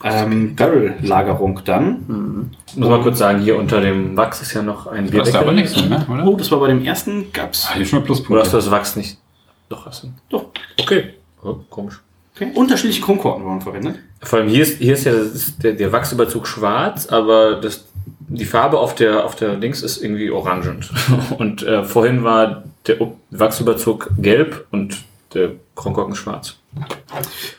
ähm, Barrel-Lagerung dann. Ich muss mal kurz sagen, hier unter dem Wachs ist ja noch ein Du hast da aber nichts mehr, ne? oder? Oh, das war bei dem ersten, gab's Ah, hier schon mal Oder hast du Pluspunkte. das Wachs nicht? Doch, hast du. doch Okay. Oh, komisch. okay. unterschiedliche Kronkorken wurden verwendet. Vor allem hier ist, hier ist ja das der, der Wachsüberzug schwarz, aber das, die Farbe auf der, auf der Dings ist irgendwie orangend. Und äh, vorhin war der Wachsüberzug gelb und der Kronkorken schwarz.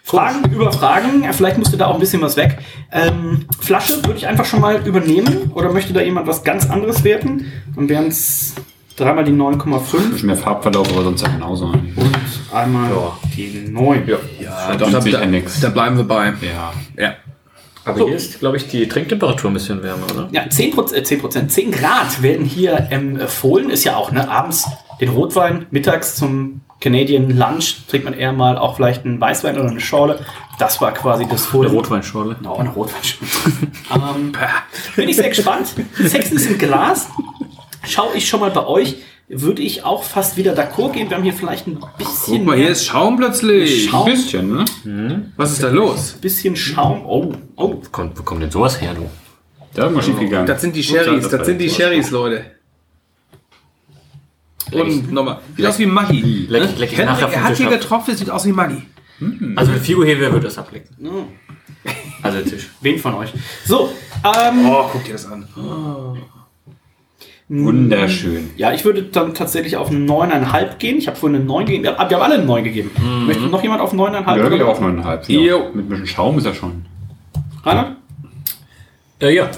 Fragen über Fragen, vielleicht musste da auch ein bisschen was weg. Ähm, Flasche würde ich einfach schon mal übernehmen oder möchte da jemand was ganz anderes werten? Dann wären es dreimal die 9,5 Bisschen mehr Farbverlauf, aber sonst ja genauso. und einmal die 9. Ja. Ja, da- da- da bleiben wir bei. Ja. Ja. Aber So. hier ist, glaube ich, die Trinktemperatur ein bisschen wärmer, oder? Ja, 10 Prozent, äh, 10 Prozent, 10 Grad werden hier empfohlen. Ist ja auch, ne, abends den Rotwein, mittags zum Canadian Lunch trinkt man eher mal auch vielleicht einen Weißwein oder eine Schorle. Das war quasi das Eine Fohlen. Rotweinschorle. Oh, eine Rotweinschorle. ähm, bin ich sehr gespannt. Sex ist im Glas. Schau ich schon mal bei euch. Würde ich auch fast wieder d'accord gehen. Wir haben hier vielleicht ein bisschen Guck mal, hier ist Schaum plötzlich. Schaum. Ein bisschen, ne? Was ist da los? bisschen Schaum. Oh, oh. Wo kommt, wo kommt denn sowas her, du? Da ist mal schief gegangen. Das sind die Sherrys, das sind die Sherrys, Leute. Und nochmal. Sieht aus wie Maggi. Leck- Ne? leck ich Henrik, nachher vom er hat hier getroffen, sieht aus wie Maggi. Also wenn Figuheber wird das ablecken. Also der Tisch. Wen von euch? So, ähm, Oh, guck dir das an. Wunderschön. ja, ich würde dann tatsächlich auf 9,5 gehen. Ich habe vorhin eine 9 gegeben. Ja, Wir haben alle eine 9 gegeben. Möchte noch jemand auf 9,5? Ja, oder? er auf 9,5. Jo. Ja. Mit ein bisschen Schaum ist er schon. Rainer? Ja, ja.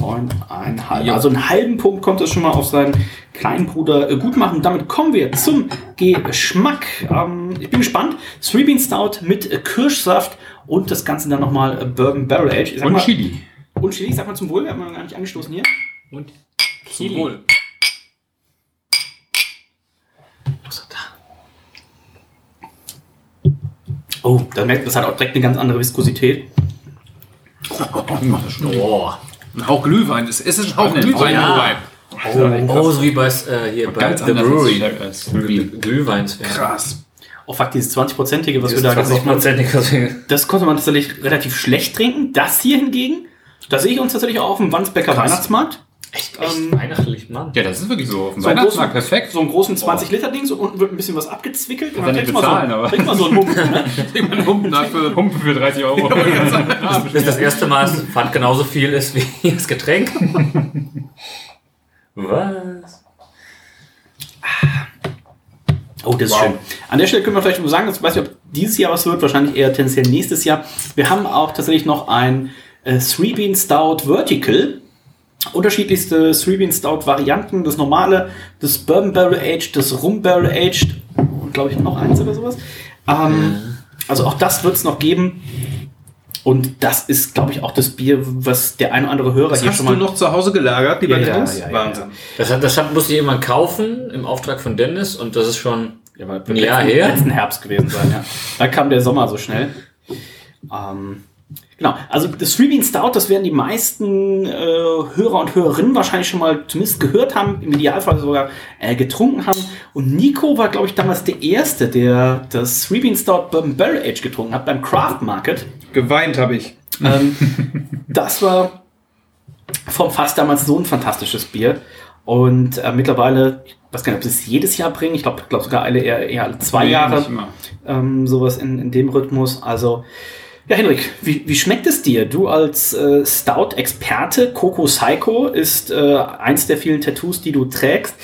9,5. Also einen halben Punkt kommt es schon mal auf seinen kleinen Bruder äh, gut machen. Damit kommen wir zum Geschmack. Ähm, ich bin gespannt. Three Bean Stout mit äh, Kirschsaft und das Ganze dann nochmal äh, Bourbon Barrel Age. Und mal, Chili. Und Chili, sag mal zum Wohl. Wir haben noch gar nicht angestoßen hier. Und Zum Wohl. Oh, da merkt man, das hat auch direkt eine ganz andere Viskosität. Oh. Auch Glühwein. Es es ist auch Glühwein. ja. Glühwein. Oh, so wie bei, äh, hier bei The Brewery. werden. Krass. Oh fuck, dieses 20-prozentige, was wir da gesagt haben, 20%. das konnte man tatsächlich relativ schlecht trinken. Das hier hingegen, da sehe ich uns tatsächlich auch auf dem Wandsbecker Weihnachtsmarkt. Echt, echt Ähm, weihnachtlich, Mann. Ja, das ist wirklich so. Auf dem So einen Weihnachtsmarkt großen- perfekt. So einen großen 20-Liter-Ding, so unten wird ein bisschen was abgezwickelt. Und dann trinkt nicht man, so, man einen Humpen. Ne? Ich meine, Humpen dafür. Pumpe für 30 Euro. Das ist das erste Mal, dass Pfand genauso viel ist wie das Getränk. Was? Oh, das ist schön. An der Stelle können wir vielleicht mal sagen, das weiß ich, ob dieses Jahr was wird, wahrscheinlich eher tendenziell nächstes Jahr. Wir haben auch tatsächlich noch ein äh, Three Bean Stout Vertical. Unterschiedlichste Three Bean Stout Varianten, das normale, das Bourbon Barrel Aged, das Rum Barrel Aged und glaube ich noch eins oder sowas. Ähm, Also auch das wird es noch geben. Und das ist, glaube ich, auch das Bier, was der ein oder andere Hörer Das hier hast schon du mal noch zu Hause gelagert, lieber Ja, ja, Dennis? ja, ja, Wahnsinn. Das, hat, das hat, musste ich irgendwann kaufen im Auftrag von Dennis und das ist schon Ja, ein Jahr letzten, her. letzten Herbst gewesen sein, ja. Da kam der Sommer so schnell. Ähm, genau, also das Three Bean Stout, das werden die meisten äh, Hörer und Hörerinnen wahrscheinlich schon mal zumindest gehört haben, im Idealfall sogar äh, getrunken haben. Und Nico war, glaube ich, damals der Erste, der das Three Bean Stout Bourbon Barrel Age getrunken hat beim Craft Market. Geweint habe ich. Ähm, das war vom Fass damals so ein fantastisches Bier. Und äh, mittlerweile, ich weiß gar nicht, ob sie es jedes Jahr bringen. Ich glaube glaub sogar alle eher, eher alle zwei Nee, Jahre. Ähm, sowas in, in dem Rhythmus. Also, ja, Henrik, wie, wie schmeckt es dir? Du als äh, Stout-Experte, Coco Psycho ist äh, eins der vielen Tattoos, die du trägst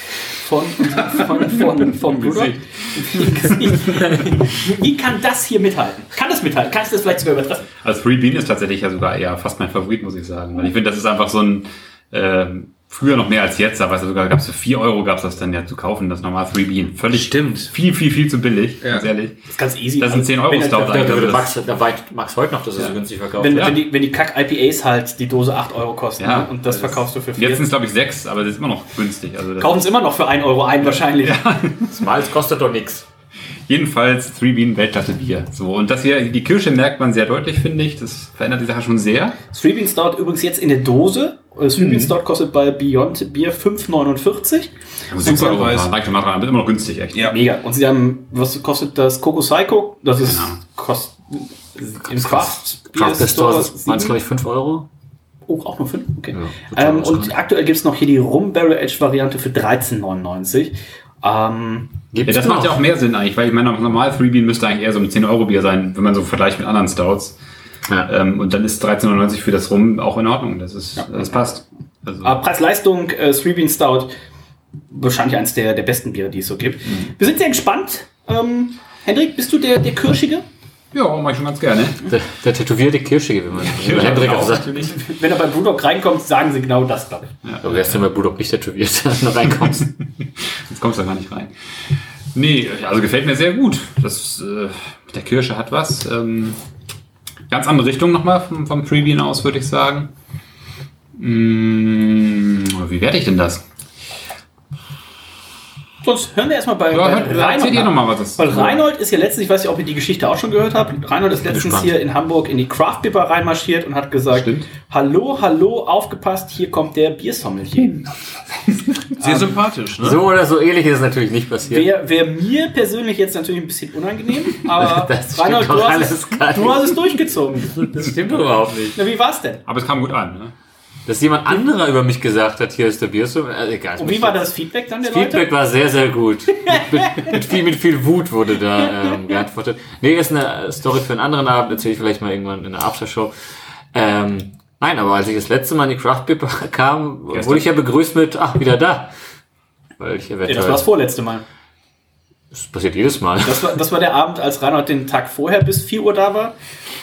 von, von, von, vom Bruder. Wie, wie kann das hier mithalten? Kann das mithalten? Kannst du das vielleicht sogar übertreffen? Also Three Bean ist tatsächlich ja sogar eher fast mein Favorit, muss ich sagen. Weil ich finde, das ist einfach so ein, ähm, früher noch mehr als jetzt, aber weißt du, sogar gab es für 4 Euro gab es das dann ja zu kaufen, das normal Three Bean. Völlig Stimmt. viel, viel, viel zu billig, Ja. ganz ehrlich. Das ist ganz easy. Das sind 10 Euro Wenn- Stout Da, da, Also Max, da Max heute noch, dass es so günstig verkauft Wenn, wird. wenn, die, wenn die Kack-IPAs halt die Dose 8 Euro kosten Ja. ne? und das verkaufst du für 4. Jetzt sind es glaube ich 6, aber das ist immer noch günstig. Also Kaufen es immer noch für 1 Euro ein wahrscheinlich. Das Malz kostet doch nichts. Jedenfalls Three Bean Weltklasse Bier. So, und das hier, die Kirsche merkt man sehr deutlich, finde ich. Das verändert die Sache schon sehr. Three Bean Stout übrigens jetzt in der Dose. Äh, Three Mhm. Bean Stout kostet bei Beyond Bier 5,49. Super Euro. Preis. Reicht schon mal dran, wird immer noch günstig, echt. Ja. Mega. Und sie haben, was kostet das Coco Psycho? Das ist Genau. kost, im Craft Craft Store Store waren es, glaube ich, 5 Euro. Oh, auch nur 5? Okay. Ja, ähm, und aktuell gibt es noch hier die Rum Barrel Edge Variante für 13,99. Ähm, Ja, das macht ja auch mehr Sinn eigentlich, weil ich meine, normal Three Bean müsste eigentlich eher so ein 10-Euro-Bier sein, wenn man so vergleicht mit anderen Stouts. Ja. Ähm, und dann ist 13,99 für das Rum auch in Ordnung. Das ist, das passt. Also, Aber Preis-Leistung, äh, Three Bean Stout, wahrscheinlich eins der, der besten Biere, die es so gibt. Mhm. Wir sind sehr gespannt. Ähm, Hendrik, bist du der, der Kirschige? Ja, mach ich schon ganz gerne. Der, der tätowierte Kirschige, wie man wie Hendrik auch sagt. Wenn er bei Brewdog reinkommt, sagen sie genau das, glaube ich. Aber wärst du bei Budok nicht tätowiert, wenn du reinkommst. Jetzt kommst du da gar nicht rein. Nee, also gefällt mir sehr gut. Das, äh, der Kirsche hat was. Ähm, ganz andere Richtung nochmal vom, vom Bean aus, würde ich sagen. Mm, wie werde ich denn das? Sonst hören wir erstmal bei, Ja, bei hört- erzähl dir nach. noch mal, was das- Weil Reinhold ist ja letztens, ich weiß nicht, ob ihr die Geschichte auch schon gehört habt, Reinhold ist letztens gespannt. hier in Hamburg in die Craft Beer reinmarschiert und hat gesagt, Stimmt. hallo, hallo, aufgepasst, hier kommt der Biersommelier. Sehr sympathisch, ne? So oder so ähnlich ist es natürlich nicht passiert. Wäre wär mir persönlich jetzt natürlich ein bisschen unangenehm, aber Das Reinhold, du hast, es, du hast es durchgezogen. Das stimmt doch überhaupt nicht. Na, wie war's denn? Aber es kam gut an. Ne? Dass jemand anderer über mich gesagt hat, hier ist der Bier. Also egal. Und wie war das Feedback dann der das Feedback Leute? war sehr, sehr gut. mit, mit, mit, viel, mit viel Wut wurde da ähm, geantwortet. Nee, ist eine Story für einen anderen Abend, erzähle ich vielleicht mal irgendwann in der Aftershow. Ähm, nein, aber als ich das letzte Mal in die Craft Beer kam, Gestern. wurde ich ja begrüßt mit, ach, wieder da. Weil ich Ja, eventuell... das war das vorletzte Mal. das passiert jedes Mal. Das war, das war der Abend, als Reinhard den Tag vorher bis 4 Uhr da war.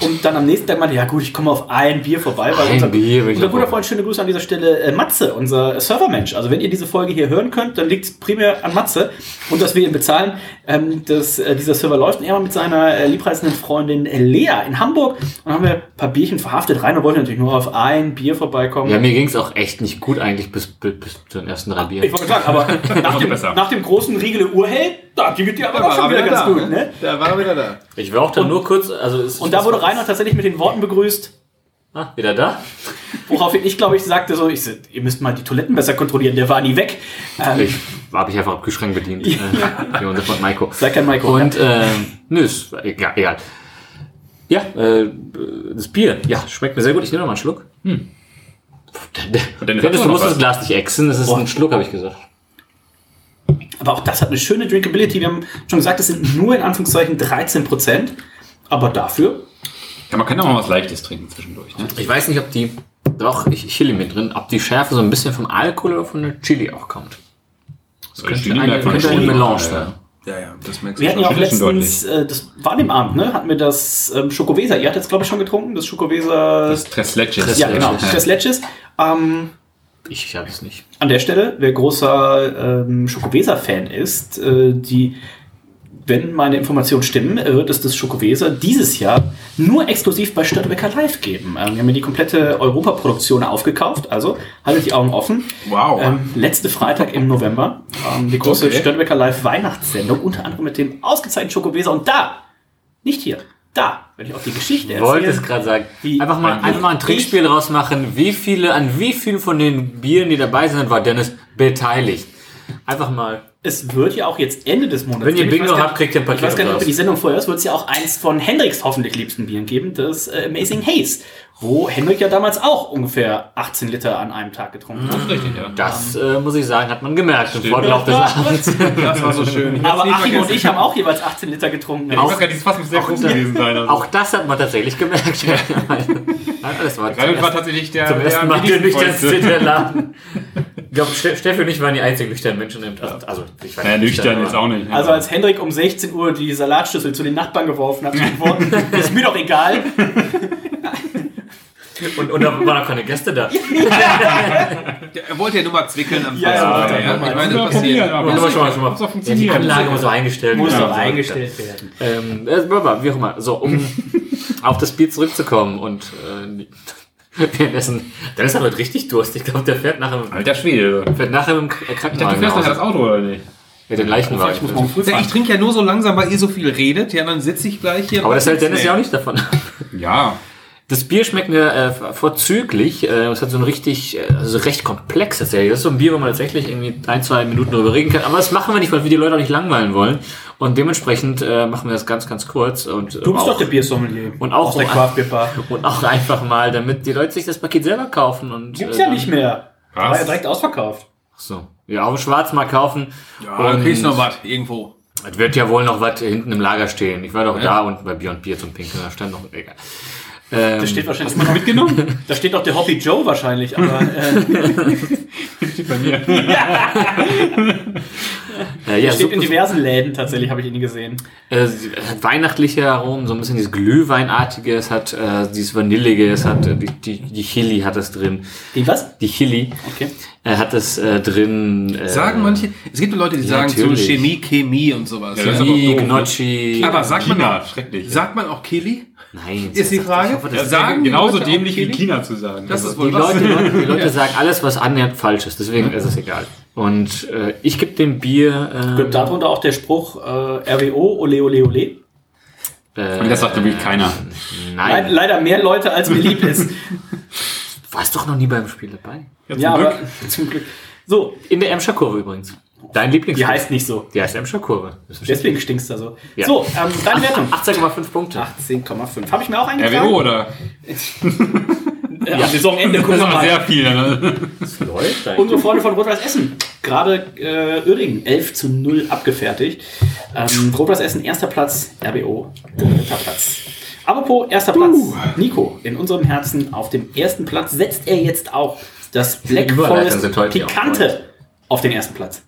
Und dann am nächsten Tag meinte, ja gut, ich komme auf ein Bier vorbei. Weil Ein unser, Bier, unser guter. Freund, schöne Grüße an dieser Stelle, äh, Matze, unser Servermensch. Also wenn ihr diese Folge hier hören könnt, dann liegt es primär an Matze und dass wir ihn bezahlen, ähm, dass äh, dieser Server läuft. Und er war mit seiner äh, liebreizenden Freundin äh, Lea in Hamburg und haben wir ein paar Bierchen verhaftet. Rainer wollte natürlich nur auf ein Bier vorbeikommen. Ja, mir ging's auch echt nicht gut eigentlich bis, bis, bis zu den ersten drei Bieren. ich wollte sagen, aber nach dem, nach dem großen Riegel Urhell, da ging dir aber auch schon wieder ganz gut. Ne? Da war er wieder da. Ich war auch dann nur kurz, also es Und da wurde Reinhard tatsächlich mit den Worten begrüßt, Ah, wieder da? woraufhin ich, glaube ich, sagte so, ich, ihr müsst mal die Toiletten besser kontrollieren, der war nie weg. Ähm, Ich habe ich einfach am Kühlschrank bedient. äh, Wie unser Freund Maiko. Sei kein Maiko. Und ähm, nö, ist egal. egal. Ja, äh, das Bier, ja, schmeckt mir sehr gut. Ich nehme noch mal einen Schluck. Hm. hast du musst das. Glas nicht exen, das ist Boah. ein Schluck, habe ich gesagt. Aber auch das hat eine schöne Drinkability. Wir haben schon gesagt, es sind nur in Anführungszeichen 13 Prozent. Aber dafür, Ja, man kann auch mal was Leichtes trinken zwischendurch. Ne? Ich weiß nicht, ob die, doch, ich Chili mit drin, ob die Schärfe so ein bisschen vom Alkohol oder von der Chili auch kommt. Das könnte Chili eine, könnte eine. Melange Ja, sein. Ja, ja, das merkst du wir hatten ja auch letztens, äh, das war an dem Abend, ne? Hatten wir das ähm, Schokoweser. Ihr hattet es, glaube ich, schon getrunken, das Schokoweser. Das Tres Leches. ja, genau, Leches. das Leches. Ähm, Ich, habe es nicht. An der Stelle, wer großer ähm, Schokoweser-Fan ist, äh, die, wenn meine Informationen stimmen, wird es das Schokoweser dieses Jahr nur exklusiv bei Störtebecker Live geben. Ähm, wir haben mir die komplette Europaproduktion aufgekauft, also haltet die Augen offen. Wow. Ähm, letzte Freitag im November, ähm, die große Okay. Störtebecker Live Weihnachtssendung, unter anderem mit dem ausgezeichneten Schokoweser und da, nicht hier, da, wenn ich auch die Geschichte Ich wollte erzähle. es gerade sagen. Wie- Einfach mal, wie- einfach mal ein Trinkspiel draus machen. Wie viele, an wie vielen von den Bieren, die dabei sind, war Dennis beteiligt? Einfach mal. Es wird ja auch jetzt Ende des Monats. Wenn ihr Bingo habt, kriegt ihr ein Paket Ich weiß gar nicht, ob ihr die Sendung vorher ist, wird es ja auch eins von Hendricks hoffentlich liebsten Bieren geben, das äh, Amazing Haze. Wo Hendrik ja damals auch ungefähr 18 Liter an einem Tag getrunken hat. Richtig, ja. Das, äh, muss ich sagen, hat man gemerkt im Vorlauf des Abends. Das war so schön. Aber Achim und ich haben auch jeweils 18 Liter getrunken. Weiß gar nicht, das fast muss sehr groß gewesen sein. Also. Auch das hat man tatsächlich gemerkt. Nein, das war zum Reinhold war tatsächlich der, zum der ersten am Mal der nüchternste der Laden. Ich glaube, Ste- Steffi und ich waren die einzigen nüchternen Menschen im Abend. Also, ich war Ja, nicht nüchtern aber- jetzt auch nicht. Also als Hendrik um 16 Uhr die Salatschüssel zu den Nachbarn geworfen hat, ist mir doch egal. Und, und da waren auch keine Gäste da. Er wollte ja nur mal zwickeln am Ja, ja, ja, mal. Ich meine, Ja, das passiert. aber- Und immer schon mal, schon mal. Muss auch Ja, die. Anlage muss so eingestellt Muss werden. doch So, eingestellt werden. Ähm, äh, wie auch immer. So, um auf das Bier zurückzukommen und äh, währenddessen, dann ist er heute richtig Durst. Ich glaube, der fährt nachher, Alter Schwede. fährt nachher im K- Ich dachte, du Krankenwagen fährst nachher nach das. Auto, oder nicht? Mit den Leichenwagen. Ich muss Ja, ich trinke ja nur so langsam, weil ihr so viel redet. Ja, dann sitze ich gleich hier. Aber das hält Dennis ja auch nicht davon. Ja. Das Bier schmeckt mir äh, vorzüglich. Äh, es hat so ein richtig, äh, also recht komplexes. Ja. Das ist so ein Bier, wo man tatsächlich irgendwie ein, zwei Minuten drüber reden kann. Aber das machen wir nicht, weil wir die Leute auch nicht langweilen wollen. Und dementsprechend äh, machen wir das ganz, ganz kurz. Und, Du bist doch der Biersommelier. und auch, aus der Craft Beer Bar. und auch einfach mal, damit die Leute sich das Paket selber kaufen. Und, Gibt's äh, ja nicht mehr. Was? War ja direkt ausverkauft. Ach So. Ja, auf dem Schwarzmarkt kaufen. Ja, dann kriegst du noch was irgendwo. Es wird ja wohl noch was hinten im Lager stehen. Ich war doch da unten bei Beyond Bier zum Pinkeln. Da stand noch, egal. Ähm, Das steht wahrscheinlich immer noch mitgenommen. Da steht doch der Hoppy Joe wahrscheinlich, aber äh, Bei mir. Äh, ja, steht in diversen Läden tatsächlich, habe ich ihn gesehen. äh, es hat weihnachtliche Aromen, so ein bisschen dieses Glühweinartige, es hat äh, dieses Vanillige, es hat äh, die, die, die Chili hat es drin. Die was? Die Chili Okay. Äh, hat es äh, drin. Äh, Sagen manche, es gibt Leute, die ja, sagen so natürlich. Chemie, Chemie und sowas. Ja, Ja, ne? Gnocchi. aber sagt man China, auch, schrecklich. sagt man auch Kili? Nein. Ist die Frage? Hoffe, das sagen genauso dämlich wie? China zu sagen. Das Also, ist wohl die was. Leute, die Leute, sagen alles, was annähernd falsch ist. Deswegen ist es egal. Und äh, ich gebe dem Bier. Äh, Gehört darunter auch der Spruch äh, RWO, ole ole ole. äh, Und das sagt nämlich keiner. Nein. Leid, leider mehr Leute, als mir lieb ist. Warst doch noch nie beim Spiel dabei. ja, aber zum Glück. So, In der Emscher Kurve übrigens. Dein Lieblings. die heißt nicht so. Die heißt Emscher Kurve. Deswegen stinkst du so. Ja. So, ähm, deine Wertung. 18,5 Punkte. 18,5. Habe ich mir auch eingetragen. RWO oder? am Saisonende. Gucken wir mal. Sehr viel. Ne? Unsere Freunde von Rot-Weiß Essen, gerade äh, Uerdingen, 11 zu 0 abgefertigt. Ähm, Rot-Weiß Essen, erster Platz, RBO, dritter Platz. Apropos erster Platz, Nico, in unserem Herzen auf dem ersten Platz setzt er jetzt auch das Black Forest Pikante auf den ersten Platz.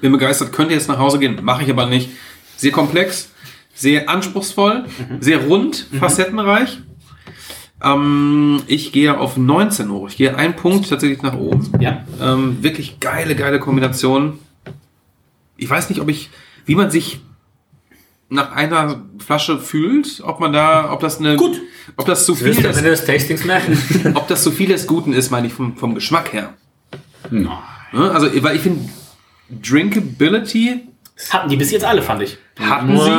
Bin begeistert, könnte jetzt nach Hause gehen, mache ich aber nicht. Sehr komplex, sehr anspruchsvoll, sehr rund, facettenreich. Ähm, ich gehe auf 19 hoch. Ich gehe einen Punkt tatsächlich nach oben. Ja. Ähm, wirklich geile, geile Kombination. Ich weiß nicht, ob ich, wie man sich nach einer Flasche fühlt, ob man da, ob das eine, Gut. ob das zu viel ist, des Tastings ob das zu viel des Guten ist, meine ich vom, vom Geschmack her. Ne? Also, weil ich finde, Drinkability Hatten die bis jetzt alle, fand ich. hatten sie,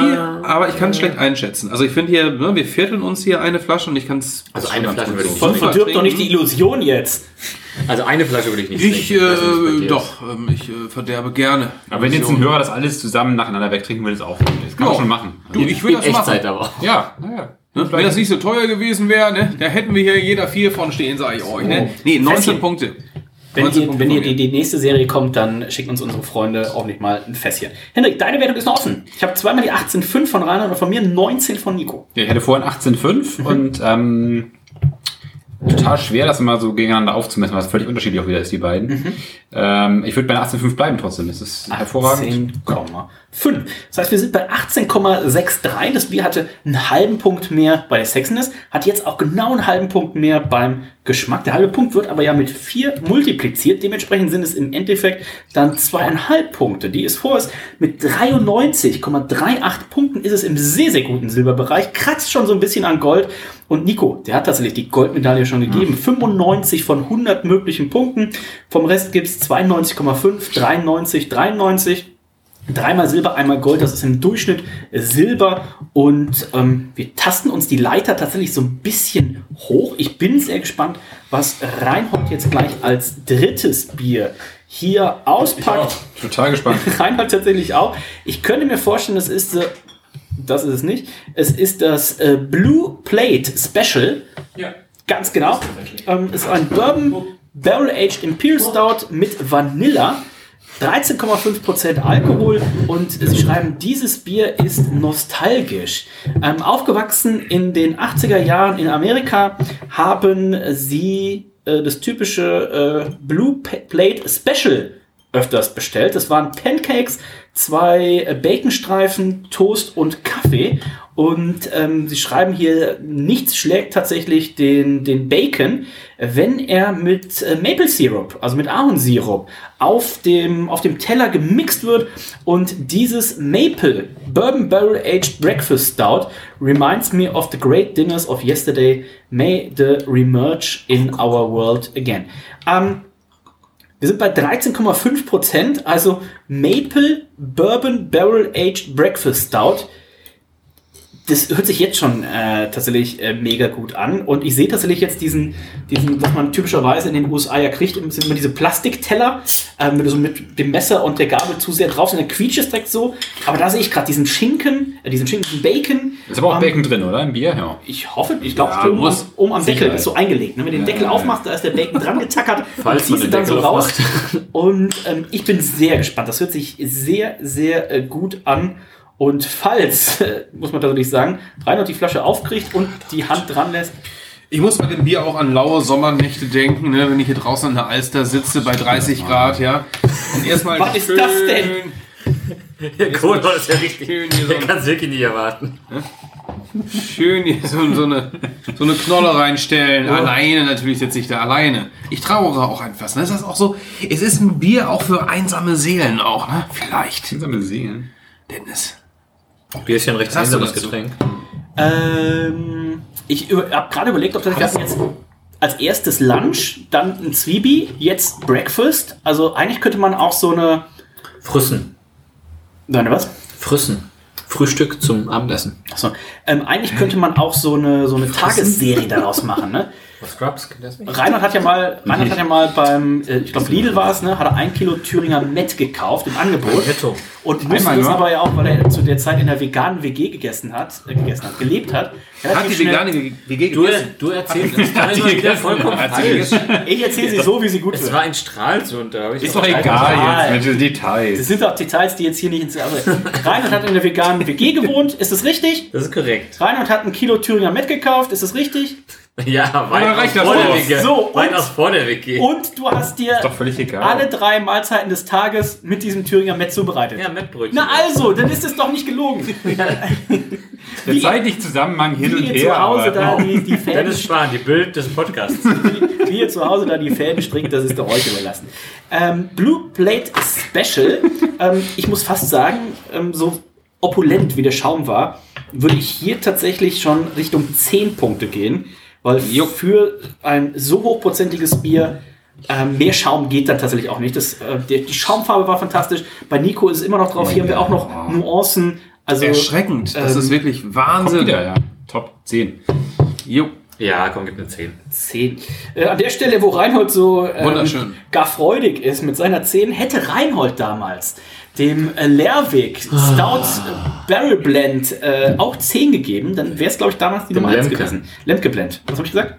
aber ich kann es schlecht einschätzen. Also ich finde hier, ne, wir vierteln uns hier eine Ver und ich kann es. Also eine Flasche würde ich nicht Ver- Verdirbt doch nicht die Illusion jetzt. Also eine Flasche würde ich nicht Ich, trinken. nicht, äh, doch, ähm, ich äh, verderbe gerne. Aber wenn jetzt ein Hörer das alles zusammen nacheinander wegtrinken will, ist auch gut. Das kann man schon machen. Du, ich würde In das machen. Echtzeit aber auch. Ja, naja. Ne? Wenn das nicht so teuer gewesen wäre, ne, da hätten wir hier jeder vier von stehen, sage ich euch. Ne? Nee, 19 Fässchen. Punkte. Wenn 19 hier, Punkte wenn von die, die nächste Serie kommt, dann schicken uns unsere Freunde auch nicht mal ein Fässchen. Henrik, deine Wertung ist noch offen. Ich habe zweimal die 18,5 von Rainer und von mir 19 von Nico. Ja, ich hatte vorhin 18,5 und ähm, total schwer, das immer so gegeneinander aufzumessen, weil es völlig unterschiedlich auch wieder ist, die beiden. Ähm, ich würde bei einer 18,5 bleiben trotzdem. Das ist hervorragend. 18,5. Das heißt, wir sind bei 18,63. Das Bier hatte einen halben Punkt mehr bei der Sexiness, hat jetzt auch genau einen halben Punkt mehr beim Geschmack. Der halbe Punkt wird aber ja mit 4 multipliziert. Dementsprechend sind es im Endeffekt dann zweieinhalb Punkte. Die es vor ist mit 93,38 Punkten ist es im sehr, sehr guten Silberbereich. Kratzt schon so ein bisschen an Gold. Und Nico, der hat tatsächlich die Goldmedaille schon gegeben. 95 von 100 möglichen Punkten. Vom Rest gibt es 92,5, 93, 93. Dreimal Silber, einmal Gold, das ist im Durchschnitt Silber. Und ähm, wir tasten uns die Leiter tatsächlich so ein bisschen hoch. Ich bin sehr gespannt, was Reinhold jetzt gleich als drittes Bier hier auspackt. Total gespannt. Reinhold tatsächlich auch. Ich könnte mir vorstellen, es ist, äh, das ist es nicht, es ist das äh, Blue Plate Special. Ja. Ganz genau. Ähm, ist ein Bourbon Barrel Aged Imperial Stout mit Vanilla. 13,5% Alkohol und sie schreiben, dieses Bier ist nostalgisch. Ähm, aufgewachsen in den 80er Jahren in Amerika haben sie äh, das typische äh, Blue Plate Special öfters bestellt. Das waren Pancakes, zwei äh, Baconstreifen, Toast und Kaffee. Und ähm, sie schreiben hier, nichts schlägt tatsächlich den, den Bacon, wenn er mit äh, Maple Syrup, also mit Ahornsirup, auf dem, auf dem Teller gemixt wird. Und dieses Maple Bourbon Barrel Aged Breakfast Stout reminds me of the great dinners of yesterday. May the remerge in our world again. Ähm, wir sind bei 13,5 Prozent, also Maple Bourbon Barrel Aged Breakfast Stout. Das hört sich jetzt schon äh, tatsächlich äh, mega gut an. Und ich sehe tatsächlich jetzt diesen, diesen, was man typischerweise in den USA ja kriegt, sind immer diese Plastikteller, äh, mit, so mit dem Messer und der Gabel zu sehr drauf sind, dann quietscht es direkt so. Aber da sehe ich gerade diesen Schinken, äh, diesen Schinken, Bacon. Ist aber auch Ähm, Bacon drin, oder? Im Bier? Ja. Ich hoffe, ich glaube, Ja, oben, oben am Deckel ist so eingelegt. Ne? Wenn du den Deckel aufmachst, da ist der Bacon dran getackert. Falls und ziehst du dann so raus. Und ähm, ich bin sehr gespannt. Das hört sich sehr, sehr äh, gut an. Und falls, muss man tatsächlich sagen, Reinhold die Flasche aufkriegt und die Hand dran lässt, Ich muss bei dem Bier auch an laue Sommernächte denken, ne, wenn ich hier draußen an der Alster sitze bei 30 Grad, ja. Und erstmal Was ist das denn? Der Kohlhaus ist ja richtig. Schön hier so Der kann es wirklich nicht erwarten. schön hier so, so, eine, so eine Knolle reinstellen. Alleine natürlich sitze ich da alleine. Ich trauere auch etwas. Ne? Das ist auch so, es ist ein Bier auch für einsame Seelen auch, ne? Vielleicht. Einsame Seelen. Dennis. Bier ist ja ein recht einsames? Getränk. Ähm, ich habe gerade überlegt, ob das wir hatten jetzt als erstes Lunch, dann ein Zwiebel, jetzt Breakfast. Also eigentlich könnte man auch so eine. Früssen. Nein, was? Früssen. Frühstück zum Abendessen. Achso. Ähm, eigentlich könnte man auch so eine, so eine Tagesserie daraus machen, ne? Scrubs, das? Reinhard hat ja mal, Reinhard hat ja mal beim, äh, ich glaube Lidl war es, ne, hat er ein Kilo Thüringer Met gekauft im Angebot. Netto. Und musste das nur? aber ja auch, weil er zu der Zeit in der veganen WG gegessen hat, äh, gegessen hat, gelebt hat. Hat die vegane WG Du, gegessen? du erzählst es wieder vollkommen falsch. gegessen? Ich erzähle sie so, wie sie gut Es wird. war in Stralsund, da habe ich Ist doch egal jetzt mit den Details. Das sind auch Details, die jetzt hier nicht ins. Also, Reinhard hat in der veganen WG gewohnt, ist das richtig? Das ist korrekt. Reinhard hat ein Kilo Thüringer Met gekauft, ist das richtig? Ja, weit reicht aus das vor der? WG. So, weit und- aus vor der WG. Und du hast dir Doch völlig egal. alle drei Mahlzeiten des Tages mit diesem Thüringer Met zubereitet. Ja, Mettbrötchen. Na also, dann ist es doch nicht gelogen. Der zeitliche Zusammenhang hin und Wie ihr her. zu Hause aber- da die, die Fäden Dennis Spahn, die Bild des Podcasts. wie ihr zu Hause da die Fäden strickt, das ist der euch überlassen. Ähm, Blue Plate Special. ähm, ich muss fast sagen, ähm, so opulent wie der Schaum war, würde ich hier tatsächlich schon Richtung 10 Punkte gehen, weil für ein so hochprozentiges Bier ähm, mehr Schaum geht dann tatsächlich auch nicht. Das, äh, die, die Schaumfarbe war fantastisch. Bei Nico ist es immer noch drauf. Hier haben wir auch noch Nuancen. Also, Erschreckend. Das ähm, ist wirklich Wahnsinn. wieder, ja. Top 10. Jo. Ja, komm, gib mir 10. 10. Äh, an der Stelle, wo Reinhold so ähm, gar freudig ist mit seiner 10, hätte Reinhold damals dem äh, Lehrweg Stout äh, Barrel Blend äh, auch 10 gegeben, dann wäre es, glaube ich, damals die Dem Nummer 1 Lemke. gewesen. Lemke Blend. Was habe ich gesagt?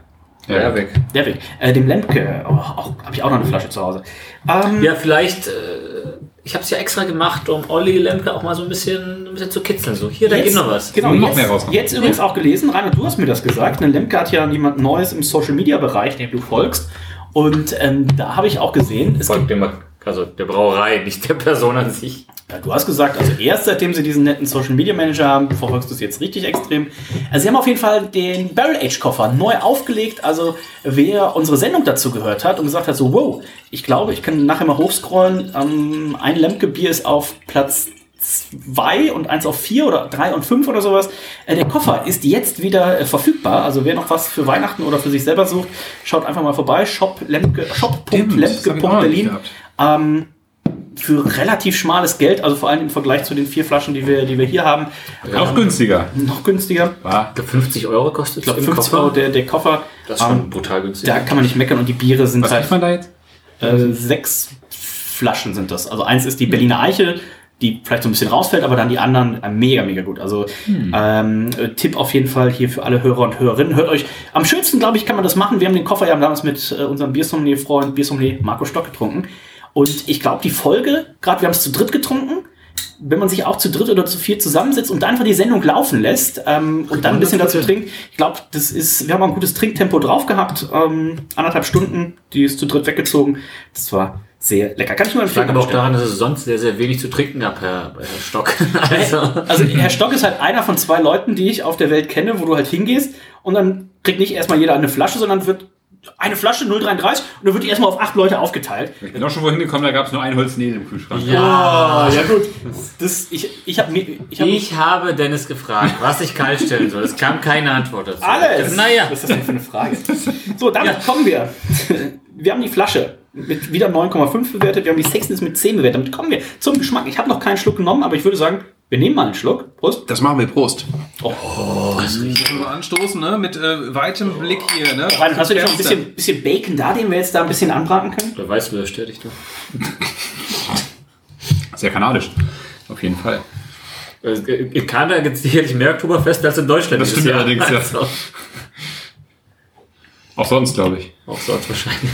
Ja, weg. Lehrweg. Äh, dem Lemke. Oh, auch, habe ich auch noch eine Flasche zu Hause. Ähm, Ja, vielleicht, äh, ich habe es ja extra gemacht, um Olli Lemke auch mal so ein bisschen, ein bisschen zu kitzeln. So, hier, da geht noch was. Genau, Noch jetzt, mehr raus. jetzt übrigens auch gelesen, Rainer, du hast mir das gesagt. Denn Lemke hat ja jemand Neues im Social Media Bereich, dem du folgst. Und ähm, da habe ich auch gesehen, es gibt Folgt dem, also der Brauerei, nicht der Person an sich. Ja, du hast gesagt, also erst seitdem sie diesen netten Social Media Manager haben, verfolgst du es jetzt richtig extrem. Also sie haben auf jeden Fall den Barrel Age Koffer neu aufgelegt. Also wer unsere Sendung dazu gehört hat und gesagt hat, so wow, ich glaube, ich kann nachher mal hochscrollen. Ähm, ein Lemke Bier ist auf Platz zwei und eins auf vier oder drei und fünf oder sowas. Äh, der Koffer ist jetzt wieder äh, verfügbar. Also wer noch was für Weihnachten oder für sich selber sucht, schaut einfach mal vorbei. Shop Lemke, shop.lemke.berlin. Ähm, für relativ schmales Geld, also vor allem im Vergleich zu den vier Flaschen, die wir, die wir hier haben, Noch günstiger. noch günstiger. War. Ich glaube, 50 Euro kostet Ich glaube, im 50 Koffer. Euro der, der Koffer. Das ist schon Ähm, brutal günstig. da kann man nicht meckern und die Biere sind Was halt man da jetzt? äh, sechs Flaschen sind das. Also eins ist die Berliner Eiche, die vielleicht so ein bisschen rausfällt, aber dann die anderen äh, mega, mega gut. Also ähm, äh, Tipp auf jeden Fall hier für alle Hörer und Hörerinnen. Hört euch, am schönsten, glaube ich, kann man das machen. Wir haben den Koffer ja damals mit äh, unserem Biersommelier-Freund, Biersommelier Marco Stock getrunken. Und ich glaube, die Folge, gerade wir haben es zu dritt getrunken, wenn man sich auch zu dritt oder zu vier zusammensetzt und dann einfach die Sendung laufen lässt ähm, und dann ein bisschen dazu trinkt, ich glaube, das ist, wir haben auch ein gutes Trinktempo drauf gehabt, ähm, anderthalb Stunden, die ist zu dritt weggezogen. Das war sehr lecker. Kann ich nur Ich empfehlen. aber auch daran, dass es sonst sehr, sehr wenig zu trinken gab, Herr, Herr Stock. also, Also Herr Stock ist halt einer von zwei Leuten, die ich auf der Welt kenne, wo du halt hingehst und dann kriegt nicht erstmal jeder eine Flasche, sondern wird eine Flasche 0,33 und dann wird die erstmal auf acht Leute aufgeteilt. Ich bin auch schon wohin gekommen, da gab es nur ein Holznägel im Kühlschrank. Ja, ja gut. Das, ich ich habe ich hab, ich habe Dennis gefragt, was ich kalt stellen soll. Es kam keine Antwort dazu. alles. Naja. Was ist das denn für eine Frage? So, damit kommen wir. Wir haben die Flasche mit wieder 9,5 bewertet. Wir haben die Sextons mit 10 bewertet. Damit kommen wir zum Geschmack. Ich habe noch keinen Schluck genommen, aber ich würde sagen, wir nehmen mal einen Schluck. Prost. Das machen wir. Prost. Oh. Mal anstoßen, ne? Mit äh, weitem Blick hier, ne? Rein, hast du nicht noch ein bisschen, bisschen Bacon da, den wir jetzt da ein bisschen anbraten können? Wer weiß, wer stört dich da? Sehr kanadisch. Auf jeden Fall. Also, In Kanada gibt es sicherlich mehr Oktoberfest als in Deutschland. Das dieses stimmt Jahr. allerdings, ja. Also, Auch sonst, glaube ich. auch sonst wahrscheinlich.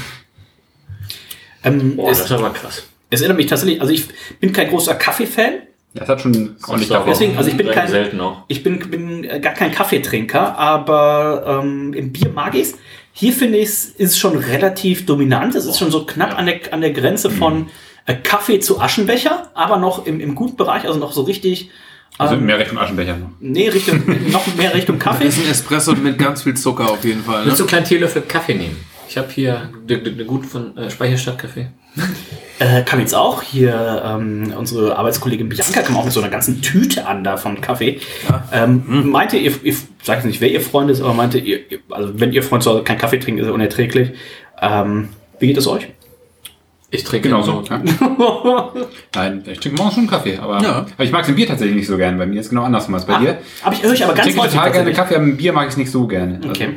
Ähm, Boah, es, das ist aber krass. es erinnert mich tatsächlich, also ich bin kein großer Kaffee-Fan. Das hat schon ordentlich davon. Deswegen, also ich bin kein, selten auch. ich bin, bin äh, gar kein Kaffeetrinker, aber ähm, im Bier mag ich's. Hier finde ich es ist schon relativ dominant. Es ist schon so knapp an der, an der Grenze von äh, Kaffee zu Aschenbecher, aber noch im, im Gutbereich, also noch so richtig. Also ähm, mehr Richtung Aschenbecher. nee, Richtung, noch mehr Richtung Kaffee. Das ist ein Espresso mit ganz viel Zucker auf jeden Fall. Ne? Willst du einen kleinen Teelöffel Kaffee nehmen? Ich habe hier eine gut von äh, Speicherstadt Kaffee. Äh, kam jetzt auch hier ähm, unsere Arbeitskollegin Bianca kam auch mit so einer ganzen Tüte an da von Kaffee. Ähm, Meinte ihr, ihr sag jetzt nicht, wer ihr Freund ist, aber meinte ihr, also wenn ihr Freund zu Hause keinen Kaffee trinkt, ist er unerträglich. Ähm, wie geht es euch? Ich trinke Genauso. Ja. Nein, ich trinke morgens schon Kaffee, aber, Ja. aber ich mag den Bier tatsächlich nicht so gerne. Bei mir ist genau andersrum als bei dir. Hab ich höre ich aber Ich ganz trinke häufig total gerne. Kaffee, aber ein Bier mag ich es nicht so gerne. Also, Okay.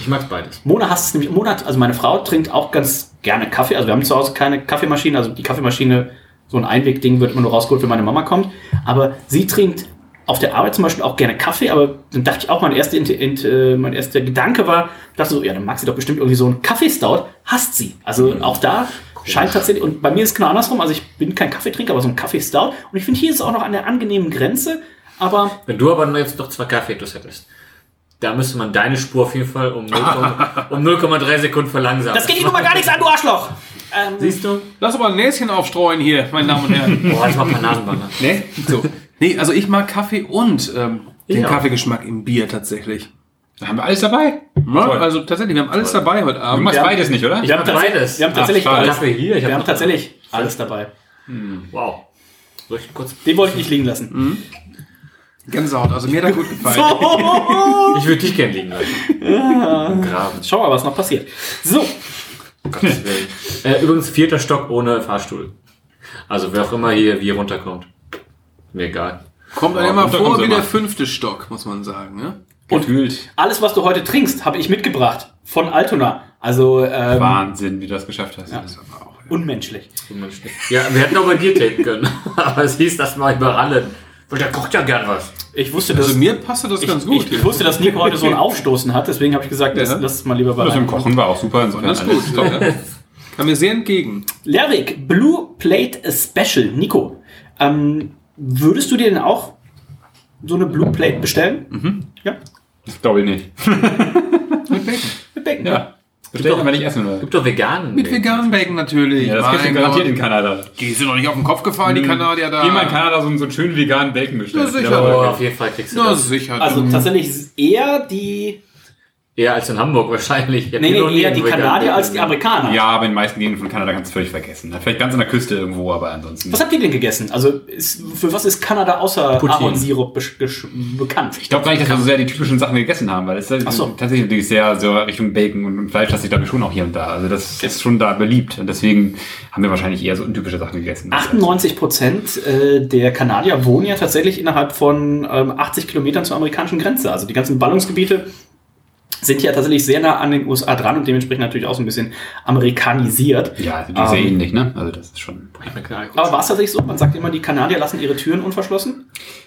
Ich mag beides. Mona hasst es nämlich. Mona, also meine Frau trinkt auch ganz gerne Kaffee. Also wir haben zu Hause keine Kaffeemaschine. Also die Kaffeemaschine, so ein Einwegding, wird immer nur rausgeholt, wenn meine Mama kommt. Aber sie trinkt auf der Arbeit zum Beispiel auch gerne Kaffee. Aber dann dachte ich auch, mein erster, äh, mein erster Gedanke war, dachte so, ja, dann mag sie doch bestimmt irgendwie so einen Kaffeestout. Hasst sie. Also auch da scheint tatsächlich, und bei mir ist es genau andersrum. Also ich bin kein Kaffeetrinker, aber so ein Kaffeestout. Und ich finde, hier ist es auch noch an der angenehmen Grenze. Aber Wenn du aber jetzt noch zwei Kaffeetos hättest, da müsste man deine Spur auf jeden Fall um 0,3 um 0,3 Sekunden verlangsamen. das geht dir nun mal gar nichts an, du Arschloch! Ähm, Siehst du? Lass aber ein Näschen aufstreuen hier, meine Damen und Herren. Boah, ich mach mal Nasenbanger. nee? So. Nee, also ich mag Kaffee und ähm, den Ja. Kaffeegeschmack im Bier tatsächlich. Da haben wir alles dabei. Ja, Toll. also tatsächlich, wir haben alles dabei heute Du Abend. machst Ja. beides nicht, oder? Wir haben, mach tatsächlich- beides. wir haben tatsächlich Ach, alles. Kaffee hier, ich Wir hab haben tatsächlich alles dabei. Wow. Soll ich kurz? Den wollte ich nicht liegen lassen. Gänsehaut, also mir hat er gut gefallen. Ich würde dich gerne liegen lassen. Graben. Schau mal, was noch passiert. So, Gottes Willen. Äh, übrigens vierter Stock ohne Fahrstuhl. Also wer auch immer hier wie runterkommt. Mir egal. Kommt dann Ja, immer vor wie immer. der fünfte Stock, muss man sagen. Ne? Gefühlt. alles, was du heute trinkst, habe ich mitgebracht. Von Altona. Also, ähm, Wahnsinn, wie du das geschafft hast. Ja. unmenschlich. Ja, wir hätten auch bei dir tapen können. Aber es hieß das mal über alle. Weil der kocht ja gern was. Ich wusste, dass, Also mir passte das ich, ganz gut. ich, ich wusste, dass Nico heute so ein Aufstoßen hat, deswegen habe ich gesagt, lass, Ja. lass es mal lieber bei Das im einem. Kochen war auch super. Insofern das ist gut. Ja. Kam mir sehr entgegen. Lerwick, Blue Plate Special. Nico, ähm, würdest du dir denn auch so eine Blue Plate bestellen? Mhm. Ja, Das glaube ich nicht. mit Bacon. Ja. Bestell ich aber nicht essen, oder? Gibt doch veganen. Mit veganen Bacon natürlich. Ja, das gibt's Mein garantiert in Kanada. Die sind doch nicht auf den Kopf gefallen, die Kanadier da. Geh mal in Kanada so, einen- so einen schönen veganen Bacon bestellen. Ja, sicher. Oh, geil. auf jeden Fall kriegst du Na, das. sicher. Also tatsächlich ist es eher die, Eher als in Hamburg wahrscheinlich. Nee, nee, eher die Kanadier als die. Amerikaner. Ja, aber in den meisten Gegenden von Kanada kannst du völlig vergessen. Vielleicht ganz an der Küste irgendwo, aber ansonsten. Was habt ihr denn gegessen? Also ist, für was ist Kanada außer. Ahornsirup gesch- bekannt? Ich glaube gar nicht, dass wir so sehr die typischen Sachen gegessen haben, weil es ist so. tatsächlich natürlich sehr so Richtung Bacon und Fleisch, das ich glaube ich schon auch hier und da. Also das ist schon da beliebt und deswegen haben wir wahrscheinlich eher so untypische Sachen gegessen. 98 Prozent äh, der Kanadier wohnen ja tatsächlich innerhalb von ähm, 80 Kilometern zur amerikanischen Grenze. Also die ganzen Ballungsgebiete sind ja tatsächlich sehr nah an den USA dran und dementsprechend natürlich auch so ein bisschen amerikanisiert. Ja, also die ist sehr Ähm, ähnlich, ne? Also das ist schon. Aber war es tatsächlich so? Man sagt immer, die Kanadier lassen ihre Türen unverschlossen.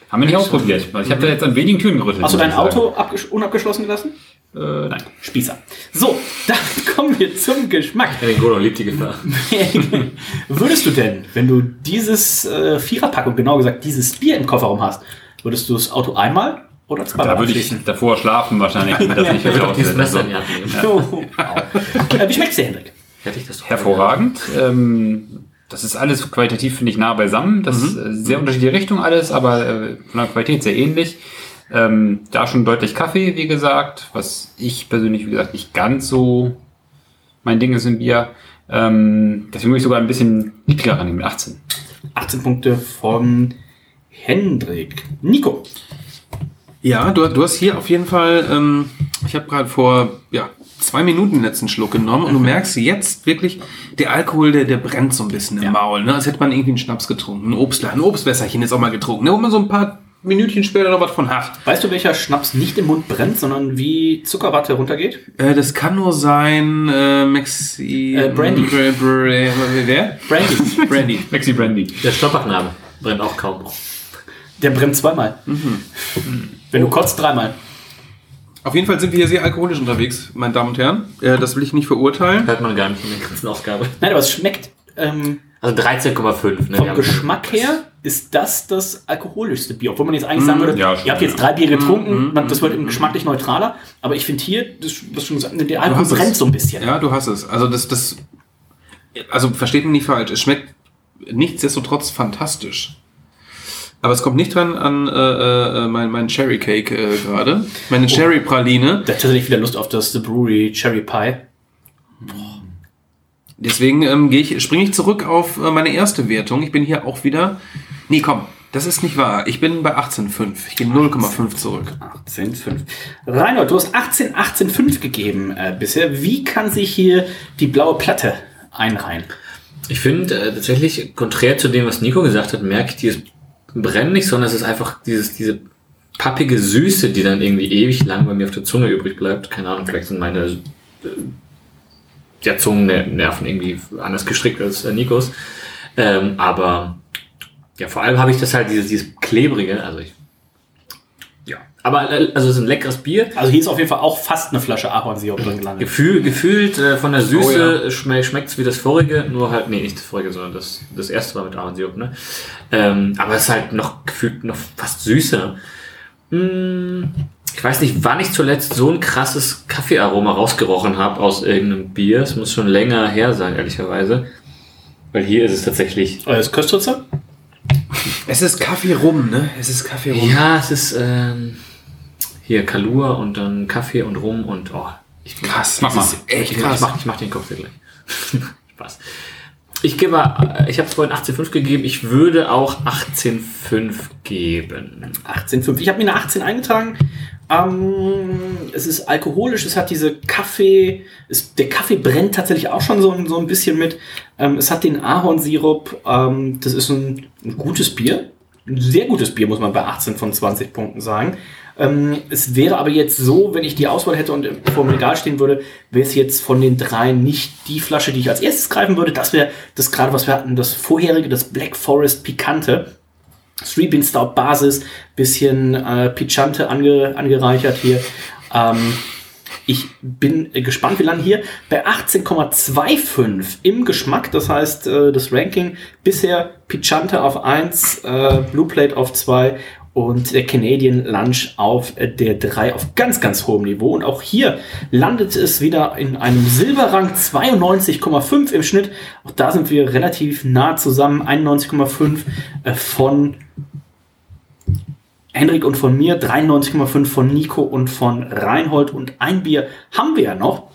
Haben wir nicht ausprobiert. weil Ich habe da jetzt an wenigen Türen gerüttelt. Hast du dein. Auto abgesch- unabgeschlossen gelassen? Äh, nein. Spießer. So, dann kommen wir zum Geschmack. Den Gordon liebt die Gefahr. Würdest du denn, wenn du dieses äh, Viererpackung, genau gesagt, dieses Bier im Kofferraum hast, würdest du das Auto einmal oder zweimal Da würde ich davor schlafen wahrscheinlich, damit das nicht Ich würde auch wirklich dieses Messer in die Hand nehmen. Oh, wow. äh, wie schmeckt's dir, Hendrik? Hervorragend. Ähm, das ist alles qualitativ, finde ich, nah beisammen. Das ist äh, sehr unterschiedliche Richtung alles, aber äh, von der Qualität sehr ähnlich. Ähm, da schon deutlich Kaffee, wie gesagt, was ich persönlich, wie gesagt, nicht ganz so mein Ding ist im Bier. Ähm, deswegen würde ich sogar ein bisschen niedriger rannehmen, mit 18. 18 Punkte von Hendrik. Nico. Ja, du, du hast hier auf jeden Fall, ähm, ich habe gerade vor ja, zwei Minuten den letzten Schluck genommen und du merkst jetzt wirklich, der Alkohol, der, der brennt so ein bisschen im Ja. Maul. Ne? Als hätte man irgendwie einen Schnaps getrunken, ein Obst, ein Obstwässerchen jetzt auch mal getrunken, ne? wo man so ein paar Minütchen später noch was von hat. Weißt du, welcher Schnaps nicht im Mund brennt, sondern wie Zuckerwatte runtergeht? Äh, das kann nur sein, äh, Maxi... Äh, Brandy. Br Br wer? Brandy. Brandy. Maxi Brandy. Der Stoppachname brennt auch kaum. Der brennt zweimal. Wenn du kotzt, dreimal. Auf jeden Fall sind wir hier sehr alkoholisch unterwegs, meine Damen und Herren. Äh, das will ich nicht verurteilen. Hört man gar nicht in der ganzen Ausgabe. Nein, aber es schmeckt. Ähm, Also 13,5. Ne? Vom Geschmack her ist das das alkoholischste Bier. Obwohl man jetzt eigentlich sagen würde, ja, ihr stimmt, habt jetzt ja. drei Bier getrunken, man, das wird im geschmacklich neutraler. Aber ich finde hier, das, was schon gesagt, der Alkohol hast es. brennt so ein bisschen. Ja, du hast es. Also das, das, also versteht mich nicht falsch. Es schmeckt nichtsdestotrotz fantastisch. Aber es kommt nicht dran an äh, äh, mein, mein Cherry Cake äh, gerade. Meine Cherry Praline. Da hat tatsächlich wieder Lust auf das The Brewery Cherry Pie. Deswegen ähm, gehe ich, springe ich zurück auf äh, meine erste Wertung. Ich bin hier auch wieder. Nee, komm, das ist nicht wahr. Ich bin bei 18,5. Ich gehe 0,5 zurück. 18,5. Reinhold, du hast 18, 18,5 gegeben äh, bisher. Wie kann sich hier die blaue Platte einreihen? Ich finde äh, tatsächlich, konträr zu dem, was Nico gesagt hat, merke ich dieses Brennen nicht, sondern es ist einfach dieses, diese pappige Süße, die dann irgendwie ewig lang bei mir auf der Zunge übrig bleibt. Keine Ahnung, vielleicht sind meine äh, ja, Zungennerven irgendwie anders gestrickt als äh, Nikos. Ähm, aber ja, vor allem habe ich das halt dieses, dieses klebrige, also ich. Aber äh, also es ist ein leckeres Bier. Also hier ist auf jeden Fall auch fast eine Flasche Ahornsirup drin gelandet. Gefühl, gefühlt äh, von der Süße oh, ja. schm schmeckt es wie das vorige, nur halt, nee, nicht das vorige, sondern das, das erste war mit Ahornsirup, ne? Ähm, aber es ist halt noch gefühlt noch fast süßer. Hm, ich weiß nicht, wann ich zuletzt so ein krasses Kaffeearoma rausgerochen habe aus irgendeinem Bier. Es muss schon länger her sein, ehrlicherweise. Weil hier ist es tatsächlich. Euer Köstritzer? Es ist Kaffee rum, ne? Es ist Kaffee rum. Ja, es ist ähm, hier Kalur und dann Kaffee und rum und oh. Ich, krass, mach mal. Echt krass. Ich mach, ich mach den Cocktail gleich. Spaß. Ich gebe, äh, ich habe vorhin 18,5 gegeben. Ich würde auch 18,5 geben. 18,5. Ich habe mir eine 18 eingetragen. Ähm, es ist alkoholisch, es hat diese Kaffee, es, der Kaffee brennt tatsächlich auch schon so, so ein bisschen mit. Ähm, es hat den Ahornsirup, ähm, das ist ein, ein, gutes Bier. Ein sehr gutes Bier, muss man bei 18 von 20 Punkten sagen. Ähm, es wäre aber jetzt so, wenn ich die Auswahl hätte und vor dem Regal stehen würde, wäre es jetzt von den drei nicht die Flasche, die ich als erstes greifen würde. Das wäre das gerade, was wir hatten, das vorherige, das Black Forest Pikante. Three Bean Stout Basis, bisschen äh, Pichante ange, angereichert hier. Ähm, ich bin gespannt, wir landen hier bei 18,25 im Geschmack. Das heißt, äh, das Ranking bisher Pichante auf 1, äh, Blue Plate auf 2 und der Canadian Lunch auf der 3 auf ganz, ganz hohem Niveau. Und auch hier landet es wieder in einem Silberrang 92,5 im Schnitt. Auch da sind wir relativ nah zusammen. 91,5 äh, von Henrik und von mir, 93,5 von Nico und von Reinhold. Und ein Bier haben wir ja noch.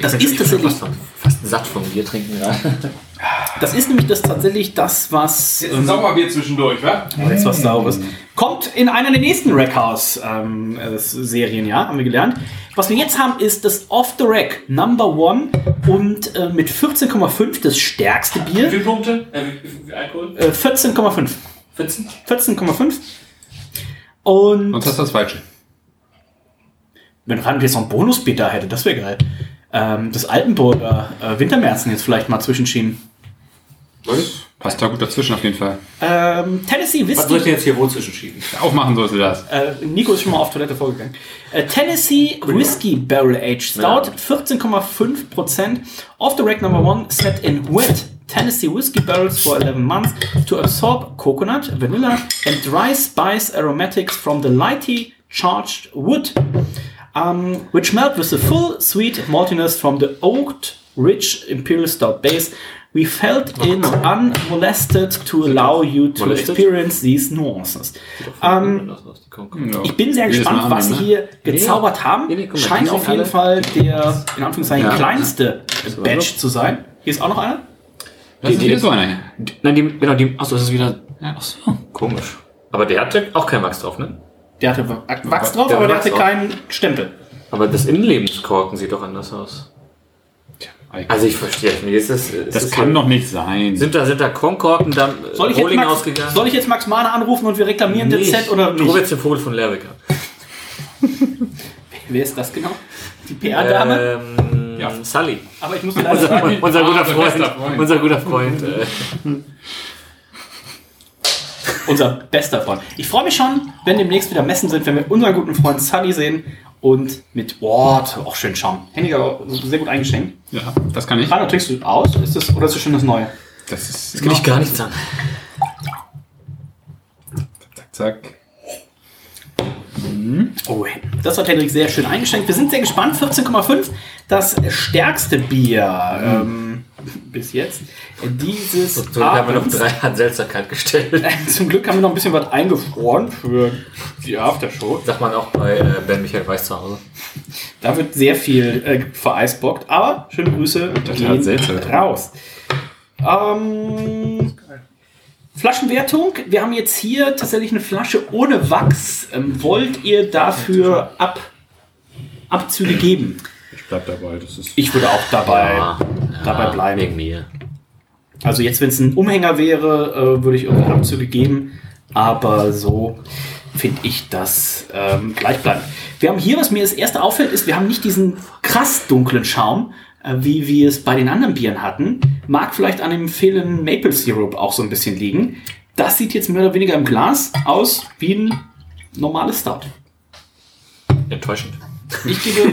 Das ich ist tatsächlich. Fast, fast satt vom Bier trinken gerade. Das ist nämlich das tatsächlich das, was. Jetzt ein ähm, Sauerbier zwischendurch, wa? Jetzt was Saures. Kommt in einer der nächsten Rackhouse-Serien, ähm, ja, haben wir gelernt. Was wir jetzt haben, ist das Off the Rack Number One und äh, mit 14,5 das stärkste Bier. Wie viele Punkte? Äh, wie viel Alkohol? Äh, 14,5. 14? 14,5. Und. Und das ist das Falsche. Wenn Rand jetzt noch ein Bonusbier da hätte, das wäre geil ähm, das Altenburger äh, Wintermärzen jetzt vielleicht mal zwischenschieben. Was? Passt da gut dazwischen auf jeden Fall. Ähm, Tennessee Whiskey. Was soll ich denn jetzt hier wo zwischenschieben? Aufmachen sollte das. Äh, Nico ist schon mal auf Toilette vorgegangen. Äh, Tennessee Whiskey Barrel Aged Stout, ja. 14,5%. Off the rack number one, set in wet Tennessee whiskey barrels for 11 months to absorb coconut, vanilla, and dry spice aromatics from the lightly charged wood um, which melt with the full sweet maltiness from the oaked, rich imperial stout base. We felt it unmolested to allow you to experience these nuances. Um, ich bin sehr gespannt, was sie ne? hier gezaubert haben. Scheint auf jeden Fall der, in Anführungszeichen, kleinste Batch zu sein. Hier ist auch noch einer. Die, die, ist so einer. Nein, die, genau, die, achso, das ist wieder, achso, komisch. Aber der hatte auch kein Wachs drauf, ne? Der hatte Wachs drauf, der aber der hatte keinen Stempel. Aber das Innenlebenskorken sieht doch anders aus. Also ich verstehe es nicht. Ist das, ist das, das kann doch nicht sein. Sind da, sind da Kronkorken da soll ich, Max, ausgegangen? soll ich jetzt Max Mahner anrufen und wir reklamieren nee, das Set oder nicht? Du jetzt den Vogel von Lerwicker. Wer ist das genau? Die PR-Dame? Ähm, ja. Sully. Aber ich muss leider sagen, unser, guter Freund, Freund. Unser guter Freund. Unser bester Freund. Ich freue mich schon, wenn demnächst wieder Messen sind, wenn wir unseren guten Freund Sully sehen und mit Wort, auch schön Schaum. Henniger sehr gut eingeschenkt. Ja, das kann ich. Rana, trinkst du aus? Ist das, oder ist das schon das Neue? Das ist. Das kann ich gar nichts an. Zack, zack. Mhm. Oh, das hat Henrik sehr schön eingeschenkt. Wir sind sehr gespannt. 14,5. Das stärkste Bier. Mhm. Ähm, bis jetzt. Dieses. Zum Glück haben wir noch drei an Seltsamkeit gestellt. Zum Glück haben wir noch ein bisschen was eingefroren für die Aftershow. Sagt man auch bei äh, Ben Michael Weiß zu Hause. Da wird sehr viel äh, vereisbockt, aber schöne Grüße gehen raus. Ähm, Flaschenwertung. Wir haben jetzt hier tatsächlich eine Flasche ohne Wachs. Ähm, wollt ihr dafür Ab Abzüge geben? Bleib dabei. Das ist ich würde auch dabei, ja, dabei ja, bleiben. Wegen mir. Also jetzt, wenn es ein Umhänger wäre, äh, würde ich irgendwie Abzüge geben. Aber so. finde ich das ähm, gleichbleibend. Wir haben hier, was mir das erste auffällt, ist, wir haben nicht diesen krass dunklen Schaum, äh, wie wir es bei den anderen Bieren hatten. Mag vielleicht an dem fehlenden Maple Syrup auch so ein bisschen liegen. Das sieht jetzt mehr oder weniger im Glas aus wie ein normales Stout. Enttäuschend. Ich gebe.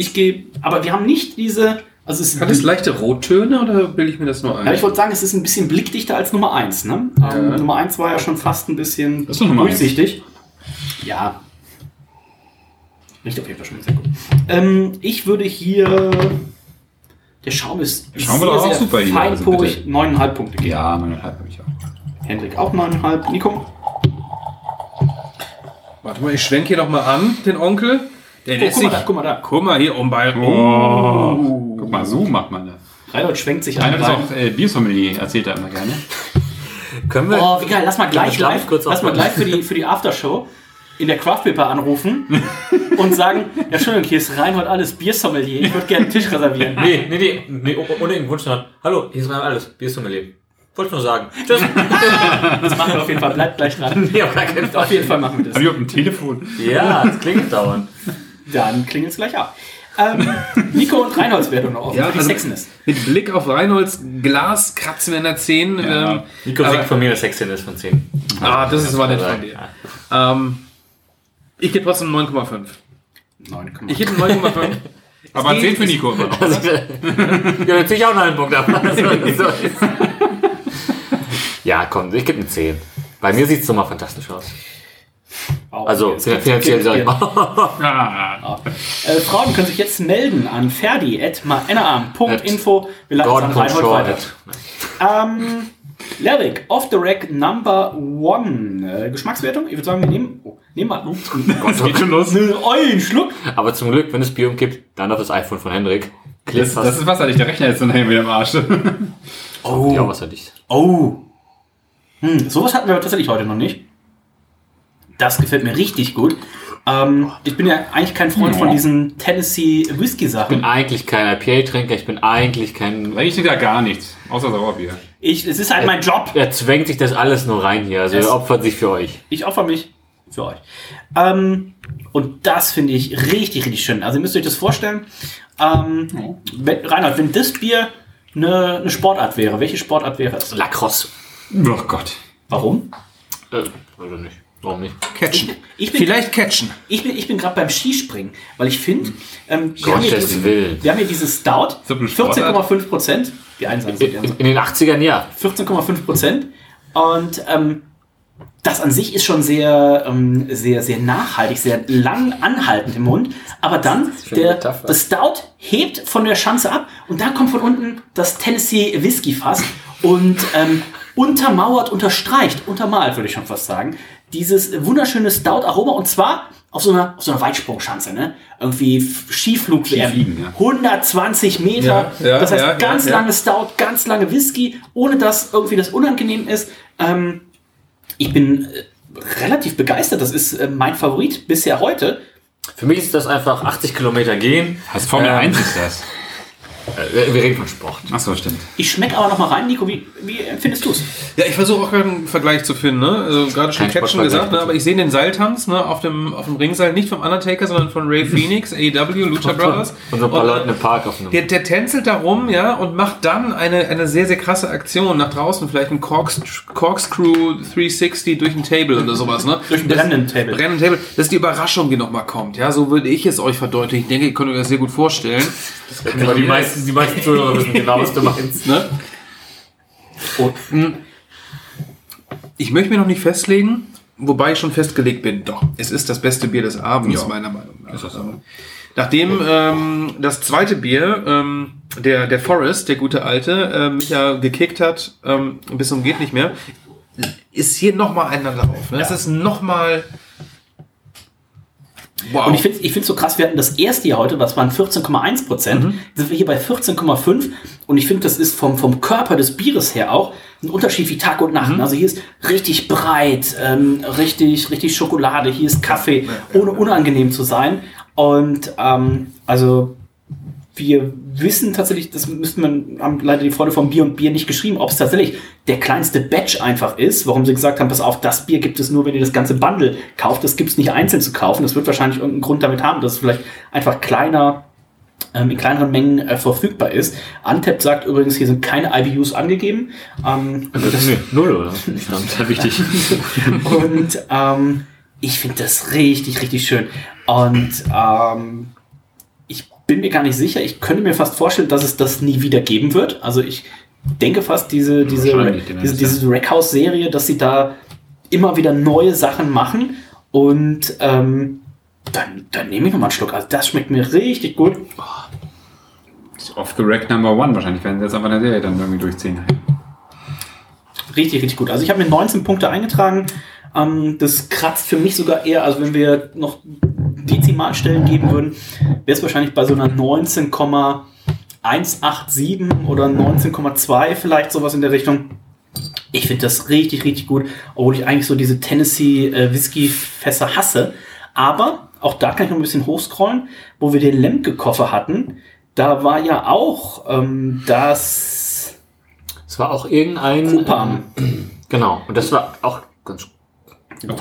Ich gebe. Aber wir haben nicht diese. Also es Hat es leichte Rottöne oder bilde ich mir das nur ein? ja, ich wollte sagen, es ist ein bisschen blickdichter als Nummer 1. Ne? Ähm, Nummer 1 war ja schon fast ein bisschen durchsichtig. Ja. Riecht auf jeden Fall schon sehr gut. Ähm, ich würde hier. Der Schaum ist Der Schaum war doch auch super hier, also bitte. 9,5 Punkte geben. Ja, neuneinhalb habe ich auch. Hendrik auch 9,5. Nico? Warte mal, ich schwenke hier noch mal an, den Onkel. Der Oh, lässt guck mal sich- da, guck mal da. Guck mal hier, um bei. Oh, guck mal, so macht man das. Reinhold schwenkt sich Einer an. ist auch äh, Biersommelier, erzählt er immer gerne. Können wir. Oh, wie geil. Lass mal gleich ich live, kurz lass mal gleich für die, für die Aftershow in der Craft Paper anrufen und sagen, ja, Entschuldigung, hier ist Reinhold alles Biersommelier. Ich würde gerne einen Tisch reservieren. Nee, nee, nee, nee, oh- ohne irgendeinen Wunsch. Hallo, hier ist mein alles. Bier ist zum Leben. Wollte nur sagen. Tschüss. Das machen wir auf jeden Fall. Bleibt gleich dran. Nee, auf. Auf jeden Fall machen wir das. Hab ich auf dem Telefon? Ja, das klingt dauernd. Dann klingelt es gleich ab. Ähm, Nico und Reinholds Wertung noch offen Ja, also- Sexiness. Mit Blick auf Reinholds Glas kratzen wir in der 10. Ja. Ähm, Nico aber- sagt von mir eine Sexiness von 10. Ah, das ist aber nett von dir. Ähm, ich gebe trotzdem 9,5. 9, Ich gebe 9,5. Aber 10 für Nico immer noch. Ja, natürlich auch noch einen Punkt ab. Also, so ist- ja, komm, ich gebe eine 10. Bei mir sieht es nochmal fantastisch aus. Also finanziell sag ich mal. Ah, Äh, Frauen können sich jetzt melden an ferdi.maenarm.info. Wir leiten es an Gordon von Reinhold weiter. Ähm, Lerwick, off the rack number one. Äh, Geschmackswertung? Ich würde sagen, wir nehmen, oh, nehmen mal schon los. einen Schluck. Aber zum Glück, wenn es Bier umkippt, dann auf das iPhone von Hendrik. Das, das ist wasserdicht, der Rechner ist dann wieder im Arsch. Oh, ja wasserdicht. oh. Hm, sowas hatten wir tatsächlich heute noch nicht. Das gefällt mir richtig gut. Ähm, ich bin ja eigentlich kein Freund von diesen Tennessee Whisky Ich Sachen. bin eigentlich kein IPA-Trinker, ich bin eigentlich kein. Ich trinke da gar nichts, außer Sauerbier. Ich, es ist halt mein Job. Er zwängt sich das alles nur rein hier. Also Es- er opfert sich für euch. Ich opfer mich für euch. Ähm, und das finde ich richtig, richtig schön. Also ihr müsst euch das vorstellen. Ähm, wenn, Reinhard, wenn das Bier eine, eine Sportart wäre, welche Sportart wäre es? Lacrosse. Oh Gott. Warum? Äh, oder nicht? Warum nicht? Catchen. Ich bin, Vielleicht catchen. ich bin, ich bin gerade beim Skispringen, weil ich finde, ähm, wir, haben diesen- wir haben hier dieses Stout, So eine Sportart. 14,5 Prozent. Die einen sagen In, in den 80ern ja. 14,5 Prozent. Und ähm, das an sich ist schon sehr, ähm, sehr, sehr nachhaltig, sehr lang anhaltend im Mund. Aber dann, der, das Stout hebt von der Schanze ab und da kommt von unten das Tennessee Whisky Fass und ähm, untermauert, unterstreicht, untermalt würde ich schon fast sagen, dieses wunderschöne Stout-Aroma und zwar auf so einer, auf so einer Weitsprungschanze, ne? Irgendwie Skiflug Skifliegen, ja. 120 Meter. Ja, ja, das heißt, ganz ja. lange Stout, ganz lange Whisky, ohne dass irgendwie das unangenehm ist. Ähm, ich bin äh, relativ begeistert. Das ist äh, mein Favorit bisher heute. Für mich ist das einfach 80 Kilometer gehen. Das Formel Ähm, 1 ist das. Äh, wir- wir reden von Sport. Achso, stimmt. Ich schmecke aber noch mal rein, Nico. Wie, wie empfindest du es? Ja, ich versuche auch gerade einen Vergleich zu finden. Ne? Also gerade schon Catchen gesagt, ne? aber ich sehe den Seiltanz ne? auf, dem, auf dem Ringseil nicht vom Undertaker, sondern von Ray Phoenix, AEW, Lucha Brothers. Und so ein paar Und, Leuten im Park auf einem. Der, der tänzelt da rum, ja, und macht dann eine, eine sehr, sehr krasse Aktion nach draußen, vielleicht ein Corks, Corkscrew 360 durch ein Table oder sowas, ne? Durch ein Das- brennenden Table. Brennenden Table. Das ist die Überraschung, die nochmal kommt, ja. So würde ich es euch verdeutlichen. Ich denke, ihr könnt euch das sehr gut vorstellen. Aber die meisten, die meisten Zuhörer wissen genau, was du meinst. Ne? Und, ich möchte mich noch nicht festlegen, wobei ich schon festgelegt bin. Doch, es ist das beste Bier des Abends, meiner Meinung nach. Ähm, Nachdem ähm, das zweite Bier, ähm, der, der Forest, der gute alte, äh, mich ja gekickt hat, ähm, bis zum geht nicht mehr, ist hier nochmal einer drauf. Ne? Es ist nochmal. Wow. Und ich finde es ich find's so krass, wir hatten das erste Jahr heute, das waren 14,1 Prozent, Mhm. sind wir hier bei 14,5 und ich finde, das ist vom, vom Körper des Bieres her auch ein Unterschied wie Tag und Mhm. Nacht. Also hier ist richtig breit, ähm, richtig, richtig Schokolade, hier ist Kaffee, ohne unangenehm zu sein. Und ähm, also wir wissen tatsächlich, das müssten wir, haben leider die Freude vom Bier und Bier nicht geschrieben, ob es tatsächlich der kleinste Batch einfach ist, warum sie gesagt haben, pass auf, das Bier gibt es nur, wenn ihr das ganze Bundle kauft, das gibt es nicht einzeln zu kaufen. Das wird wahrscheinlich irgendeinen Grund damit haben, dass es vielleicht einfach kleiner ähm, in kleineren Mengen äh, verfügbar ist. Antep sagt übrigens, hier sind keine IBUs angegeben. Ähm, das ist null, oder? Das ist wichtig. und ähm, ich finde das richtig, richtig schön. Und ähm, bin mir gar nicht sicher. Ich könnte mir fast vorstellen, dass es das nie wieder geben wird. Also ich denke fast, diese, diese, diese, diese Rackhouse-Serie, dass sie da immer wieder neue Sachen machen. Und ähm, dann, dann nehme ich nochmal einen Schluck. Also das schmeckt mir richtig gut. Oh. Off the Rack Number One. Wahrscheinlich werden sie jetzt einfach eine Serie dann irgendwie durchziehen. Richtig, richtig gut. Also ich habe mir 19 Punkte eingetragen. Ähm, das kratzt für mich sogar eher, also wenn wir noch Dezimalstellen geben würden, wäre es wahrscheinlich bei so einer 19,187 oder 19,2 vielleicht sowas in der Richtung. Ich finde das richtig, richtig gut, obwohl ich eigentlich so diese Tennessee äh, Whisky-Fässer hasse. Aber auch da kann ich noch ein bisschen hochscrollen, wo wir den Lemke-Koffer hatten. Da war ja auch ähm, das. Es war auch irgendein. Kupam. Ähm, genau. Und das war auch ganz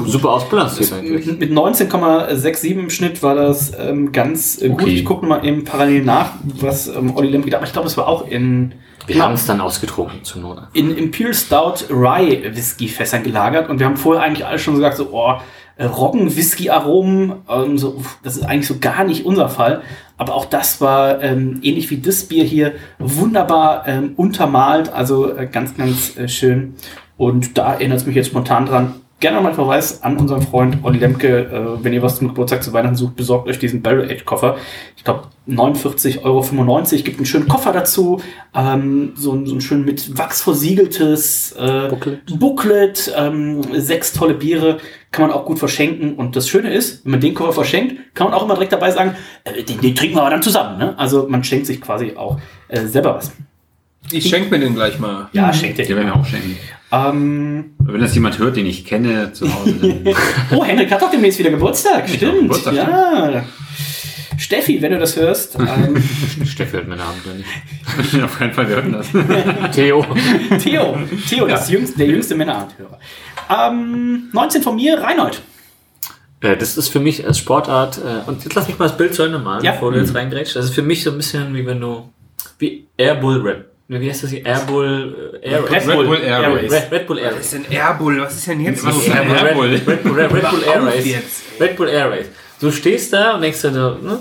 super ausbalanciert eigentlich. Mit 19,67 im Schnitt war das ähm, ganz äh, gut. Okay. Ich gucke mal eben parallel nach, was ähm, Olli Lemke, aber ich glaube, es war auch in. Wir ja, haben es dann ausgetrunken zur Not. In Imperial Stout Rye Whisky Fässern gelagert und wir haben vorher eigentlich alle schon gesagt, so, oh, äh, Roggen-Whisky-Aromen. Ähm, so, das ist eigentlich so gar nicht unser Fall. Aber auch das war ähm, ähnlich wie das Bier hier wunderbar ähm, untermalt. Also äh, ganz, ganz äh, schön. Und da erinnert es mich jetzt spontan dran gerne nochmal Verweis an unseren Freund Olli Lemke. Äh, wenn ihr was zum Geburtstag zu Weihnachten sucht, besorgt euch diesen Barrel Age Koffer. Ich glaube 49,95 Euro. Gibt einen schönen Koffer dazu. Ähm, so, so ein schön mit Wachs versiegeltes äh, Booklet. Booklet ähm, sechs tolle Biere. Kann man auch gut verschenken. Und das Schöne ist, wenn man den Koffer verschenkt, kann man auch immer direkt dabei sagen, äh, den, den, trinken wir aber dann zusammen. Ne? Also man schenkt sich quasi auch äh, selber was. Ich schenke mir den gleich mal. Ja, schenkt den. Den werden wir auch schenken. Ähm, Wenn das jemand hört, den ich kenne zu Hause. oh, Henrik hat doch demnächst wieder Geburtstag. Stimmt. Geburtstag, ja. Stimmt. Steffi, wenn du das hörst. Ähm, Steffi hört meine Abend nicht. Auf keinen Fall, wir hören das. Theo. Theo. Theo, ja. das jüngste, der jüngste Männerabendhörer. Ähm, 19 von mir, Reinhold. Äh, das ist für mich als Sportart, äh, und jetzt lass mich mal das Bild zu Ende malen, ja. bevor du jetzt reingrätschst. Das ist für mich so ein bisschen wie wenn du, wie Air Bull Rap wie heißt das hier? Airbull, Air, Red, Red Bull Air Race. Red, Red Bull Air Race. Was ist denn Airbull? Was ist denn jetzt Was ist Red, Red, Bull? Red, Bull, Red, Red Bull Air Race. Red Bull Air Race. Du stehst da und denkst dir, ne?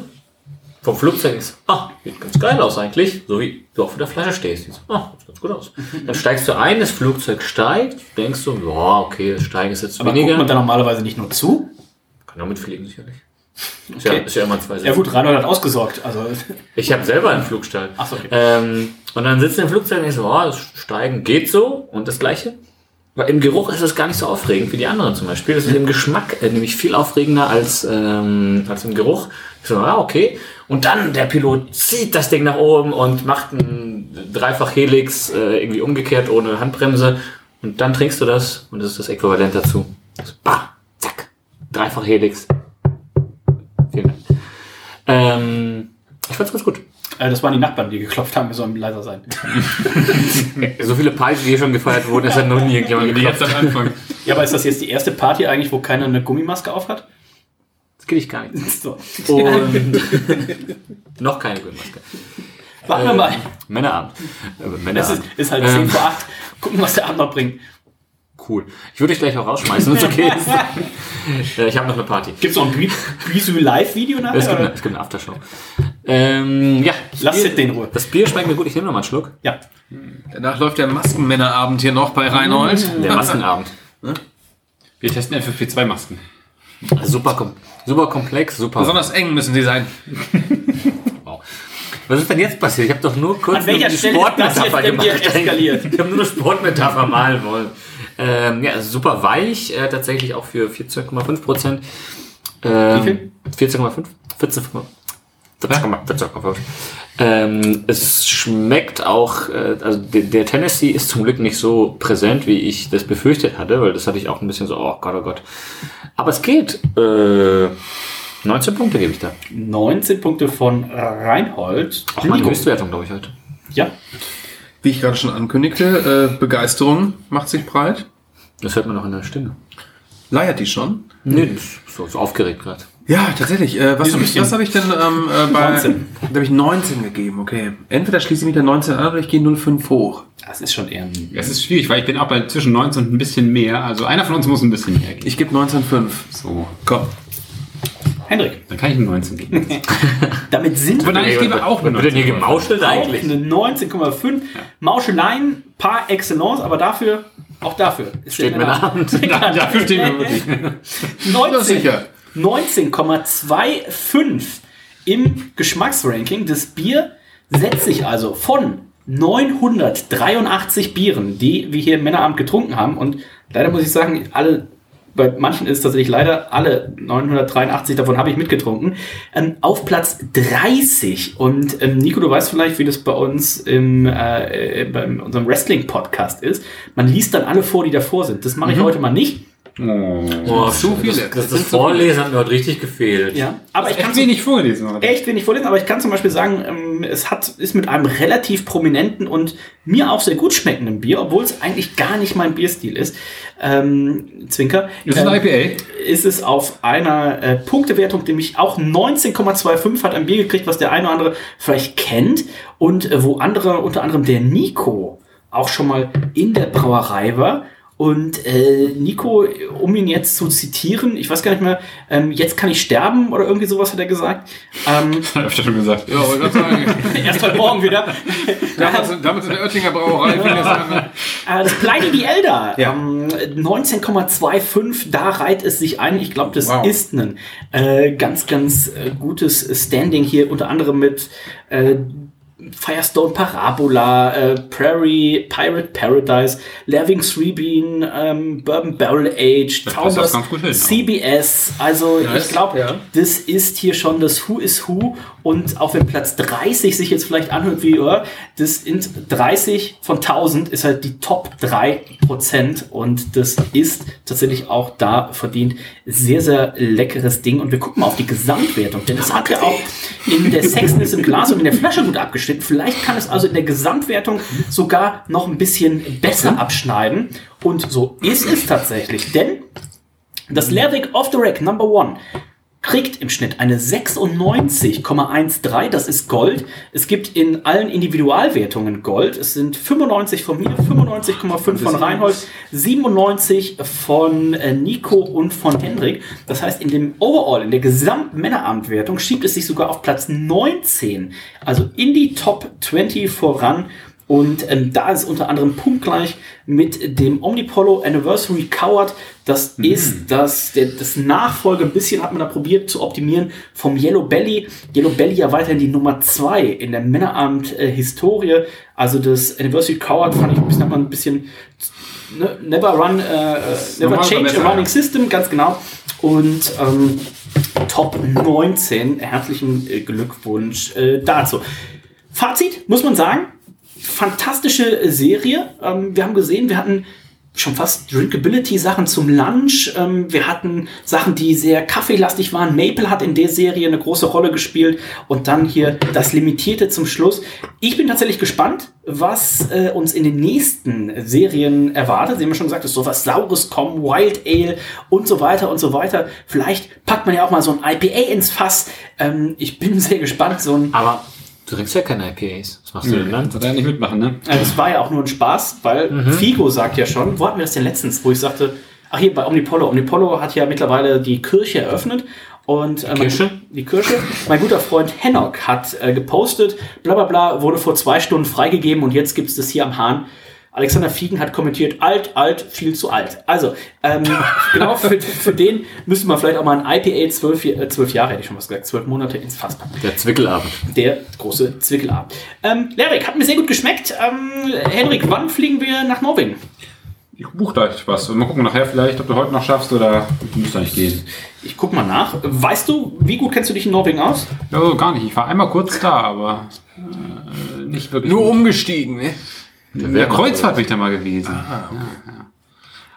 Vom Flugzeug ist, ah, sieht ganz geil aus eigentlich. So wie du auf der Flasche stehst. Ah, sieht ganz gut aus. Dann steigst du ein, das Flugzeug steigt, denkst du, ja, okay, das Steigen ist jetzt Aber weniger. Aber guckt man da normalerweise nicht nur zu? Kann auch mitfliegen, sicherlich. Ist, okay. ja, ist ja immer zwei Ja gut, Reinhold hat ausgesorgt. Also. Ich habe selber einen Flugstall. Ach so, okay. Ähm, und dann sitzt im Flugzeug und ich so, oh, das Steigen geht so und das Gleiche. Weil im Geruch ist es gar nicht so aufregend wie die anderen zum Beispiel. Das ist im Geschmack äh, nämlich viel aufregender als, ähm, als im Geruch. Ich so, ah, okay. Und dann der Pilot zieht das Ding nach oben und macht einen Dreifach-Helix äh, irgendwie umgekehrt ohne Handbremse. Und dann trinkst du das und das ist das Äquivalent dazu. So, bah, zack, Dreifach-Helix. Vielen Dank. Ähm, ich fand's ganz gut. Äh, das waren die Nachbarn, die geklopft haben, wir sollen leiser sein. so viele Partys, die hier schon gefeiert wurden, ist ja noch nie irgendjemand geklopft. Jetzt am Anfang. Ja, aber ist das jetzt die erste Party eigentlich, wo keiner eine Gummimaske aufhat? Das geht ich gar nicht. So. Und noch keine Gummimaske. Warten wir mal. Männerabend. Äh, Männerabend. Das ist, ist halt 10 ähm, vor 8. Gucken, was der Abend noch bringt. Cool. Ich würde dich gleich auch rausschmeißen, wenn es okay ist. Ich habe noch eine Party. Gibt es noch ein Bisou Live-Video nachher? Es gibt, eine, es gibt eine Aftershow. Ähm, ja. Lass Bier, den Ruhe. Das Bier schmeckt mir gut. Ich nehme noch mal einen Schluck. Ja. Danach läuft der Maskenmännerabend hier noch bei Reinhold. Der Maskenabend. Wir testen FFP2-Masken. Super, kom super komplex, super. Besonders eng müssen sie sein. wow. Was ist denn jetzt passiert? Ich habe doch nur kurz eine Sportmetapher gemacht. Ich habe nur eine Sportmetapher malen wollen. Ähm, ja, also super weich, äh, tatsächlich auch für 14,5 Prozent. Ähm, Wie viel? 14,5? 14,5. 14,5. Ähm, es schmeckt auch, äh, also der, der, Tennessee ist zum Glück nicht so präsent, wie ich das befürchtet hatte, weil das hatte ich auch ein bisschen so, oh Gott, oh Gott. Aber es geht. Äh, 19 Punkte gebe ich da. 19 Punkte von Reinhold. Auch meine Höchstwertung, glaube ich, heute. Ja. Wie ich gerade schon ankündigte, äh, Begeisterung macht sich breit. Das hört man noch in der Stimme. Leiert die schon? Nee, das ist so, so aufgeregt gerade. Ja, tatsächlich. Äh, was habe ich, was hab ich denn ähm, äh, bei... 19. Da habe ich 19 gegeben, okay. Entweder schließe ich mich der 19 an oder ich gehe 05 hoch. Das ist schon eher ein. Es ist schwierig, weil ich bin auch bei zwischen 19 und ein bisschen mehr. Also einer von uns muss ein bisschen mehr geben. Ich gebe 19,5. So, Komm. Henrik, dann kann ich eine 19 geben. damit sind Aber nein, ich gebe auch eine Wird denn hier 19. gemauschelt auch eigentlich? eine 19,5. Mauscheleien par excellence, aber dafür, auch dafür. Ist Steht der mir Hand. Dafür stehen wir wirklich. 19, sicher. 19,25 im Geschmacksranking. Das Bier setzt sich also von 983 Bieren, die wir hier im Männeramt getrunken haben. Und leider muss ich sagen, alle, bei manchen ist tatsächlich leider alle 983 davon habe ich mitgetrunken, ähm, auf Platz 30. Und ähm, Nico, du weißt vielleicht, wie das bei uns im, äh, äh, bei unserem Wrestling-Podcast ist. Man liest dann alle vor, die davor sind. Das mache ich heute mal nicht. Oh, Zu viele. Das, das, zu Vorlesen hat mir heute richtig gefehlt. Ja, aber ich kann Echt wenig vorgelesen. heute. echt wenig vorlesen, aber ich kann zum Beispiel sagen, ähm, es hat, ist mit einem relativ prominenten und mir auch sehr gut schmeckenden Bier, obwohl es eigentlich gar nicht mein Bierstil ist. Ähm, Zwinker. Ist es ähm, ein IPA? Ist es auf einer äh, Punktewertung, die mich auch 19,25 hat ein Bier gekriegt, was der eine oder andere vielleicht kennt und äh, wo andere, unter anderem der Nico, auch schon mal in der Brauerei war. Und äh, Nico, um ihn jetzt zu zitieren, ich weiß gar nicht mehr, ähm, jetzt kann ich sterben oder irgendwie sowas hat er gesagt. Ähm, ich ja schon gesagt. Ja, wollte gerade sagen. erst heute Morgen wieder. damals, damals in der Oettinger Brauerei fing das an. Äh, das Pleine die Elder. Ja. Ähm, 19,25, da reiht es sich ein. Ich glaube, das Wow. ist ein äh, ganz, ganz äh, gutes Standing hier, unter anderem mit äh, Firestone Parabola, äh, Prairie, Pirate Paradise, Lerving Three Bean, ähm, Bourbon Barrel gut hin, CBS. Also Nice, ich glaube, ja. das ist hier schon das Who is Who. Und auch wenn Platz 30 sich jetzt vielleicht anhört wie, oh, das sind 30 von 1000 ist halt die Top 3 Prozent. Und das ist tatsächlich auch da verdient sehr, sehr leckeres Ding. Und wir gucken mal auf die Gesamtwertung, denn es hat ja auch in der Sexiness im Glas und in der Flasche gut abgeschnitten. Vielleicht kann es also in der Gesamtwertung sogar noch ein bisschen besser abschneiden. Und so ist es tatsächlich, denn das Lerwick Off the Rack Number One kriegt im Schnitt eine 96,13. Das ist Gold. Es gibt in allen Individualwertungen Gold. Es sind 95 von mir, 95,5 von Reinhold, 97 von äh, Nico und von Hendrik. Das heißt, in dem Overall, in der gesamten Männerabendwertung schiebt es sich sogar auf Platz 19. Also in die Top 20 voran. Und ähm, da ist unter anderem punktgleich mit dem Omnipollo Anniversary Coward. Das ist das, der, das Nachfolge, ein bisschen hat man da probiert zu optimieren vom Yellow Belly. Yellow Belly ja weiterhin die Nummer zwei in der Männerabend-Historie. also das Anniversary Coward fand ich ein bisschen, hat man ein bisschen ne, never run, äh, never change a running system, ganz genau. Und ähm, Top 19, herzlichen äh, Glückwunsch äh, dazu. Fazit, muss man sagen, fantastische Serie. Ähm, wir haben gesehen, wir hatten schon fast Drinkability-Sachen zum Lunch. Ähm, wir hatten Sachen, die sehr kaffeelastig waren. Maple hat in der Serie eine große Rolle gespielt. Und dann hier das Limitierte zum Schluss. Ich bin tatsächlich gespannt, was äh, uns in den nächsten Serien erwartet. Sie haben ja schon gesagt, es soll was Saures kommen, Wild Ale und so weiter und so weiter. Vielleicht packt man ja auch mal so ein IPA ins Fass. Ähm, ich bin sehr gespannt. So ein Aber du trinkst ja keine IPAs. Was machst du denn dann? Er nicht mitmachen, ne? äh, Das war ja auch nur ein Spaß, weil Figo sagt ja schon, wo hatten wir das denn letztens, wo ich sagte, ach hier bei Omnipollo, Omnipollo hat ja mittlerweile die Kirche eröffnet und äh, Kirche? Mein, die Kirche. Mein guter Freund Hennock hat äh, gepostet, bla bla bla, wurde vor zwei Stunden freigegeben und jetzt gibt es das hier am Hahn. Alexander Fiegen hat kommentiert, alt, alt, viel zu alt. Also, ähm, genau für, für den müsste man vielleicht auch mal ein IPA zwölf, äh, zwölf Jahre, hätte ich schon was gesagt, zwölf Monate ins Fass packen Der Zwickelabend. der große Zwickelabend. Ähm, Lerik, hat mir sehr gut geschmeckt. Ähm, Henrik, wann fliegen wir nach Norwegen? Ich buch gleich was. Mal gucken nachher vielleicht, ob du heute noch schaffst oder du musst da nicht gehen. Ich guck mal nach. Weißt du, wie gut kennst du dich in Norwegen aus? Ja, gar nicht. Ich war einmal kurz da, aber äh, nicht wirklich. Nur gut. umgestiegen, ne? In der Kreuzfahrt bin ich da mal gewesen. ja, ja.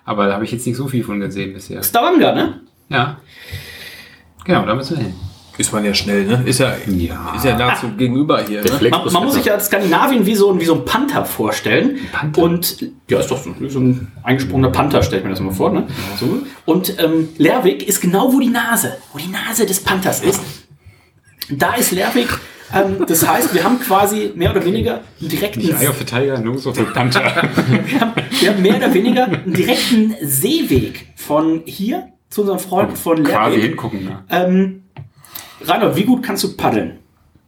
Aber da habe ich jetzt nicht so viel von gesehen bisher. Stavanger, ne? Ja. Genau, da müssen wir hin. Ist man ja schnell, ne? Ist ja, Ja. Ist ja nahezu gegenüber hier. Ne? Man, man muss sich ja Skandinavien wie so, ein- wie so ein Panther vorstellen. Panther? Und ja, ist doch so, so ein eingesprungener Panther, stellt mir das mal vor. Ne? So. Und ähm, Lerwick ist genau, wo die Nase, wo die Nase des Panthers ist. Da ist Lerwick. Ähm, das heißt, wir haben quasi mehr oder weniger einen direkten, Nicht of the Tiger, Nose of the Panther. wir haben, wir haben mehr oder weniger einen direkten Seeweg von hier zu unseren Freunden von Quasi Lerwick. hingucken. Ne? Ähm, Reinhold, wie gut kannst du paddeln?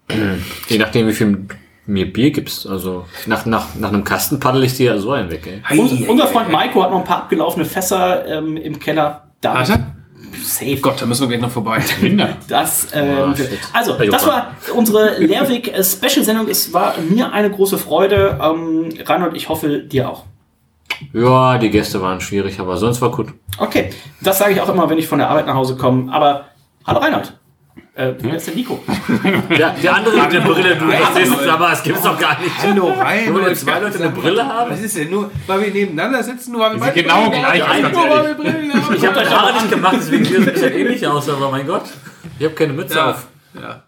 Je nachdem, wie viel mir Bier gibst. Also nach, nach, nach einem Kasten paddel ich dir ja so einen weg, ey. Unser, unser Freund Maiko hat noch ein paar abgelaufene Fässer ähm, im Keller. Da Hat er? Safe. Gott, da müssen wir gleich noch vorbei. Das, ähm, Oh, shit. also, das war unsere Lehrweg-Special-Sendung. Es war mir eine große Freude. Ähm, Reinhold, ich hoffe, dir auch. Ja, die Gäste waren schwierig, aber sonst war gut. Okay, das sage ich auch immer, wenn ich von der Arbeit nach Hause komme. Aber, hallo Reinhold. Äh, wer ist der Nico? Der, der andere mit der Brille, du verstehst es, aber es gibt's doch gar nicht. Hallo, rein. Nur weil zwei Leute eine Brille haben? Was ist denn nur, weil wir nebeneinander sitzen, nur weil wir sind genau gleich, Nur weil wir ehrlich. Ich habe das Haare nicht gemacht, deswegen sieht es ein bisschen ähnlich aus, aber mein Gott. Ich habe keine Mütze Ja. auf. Ja.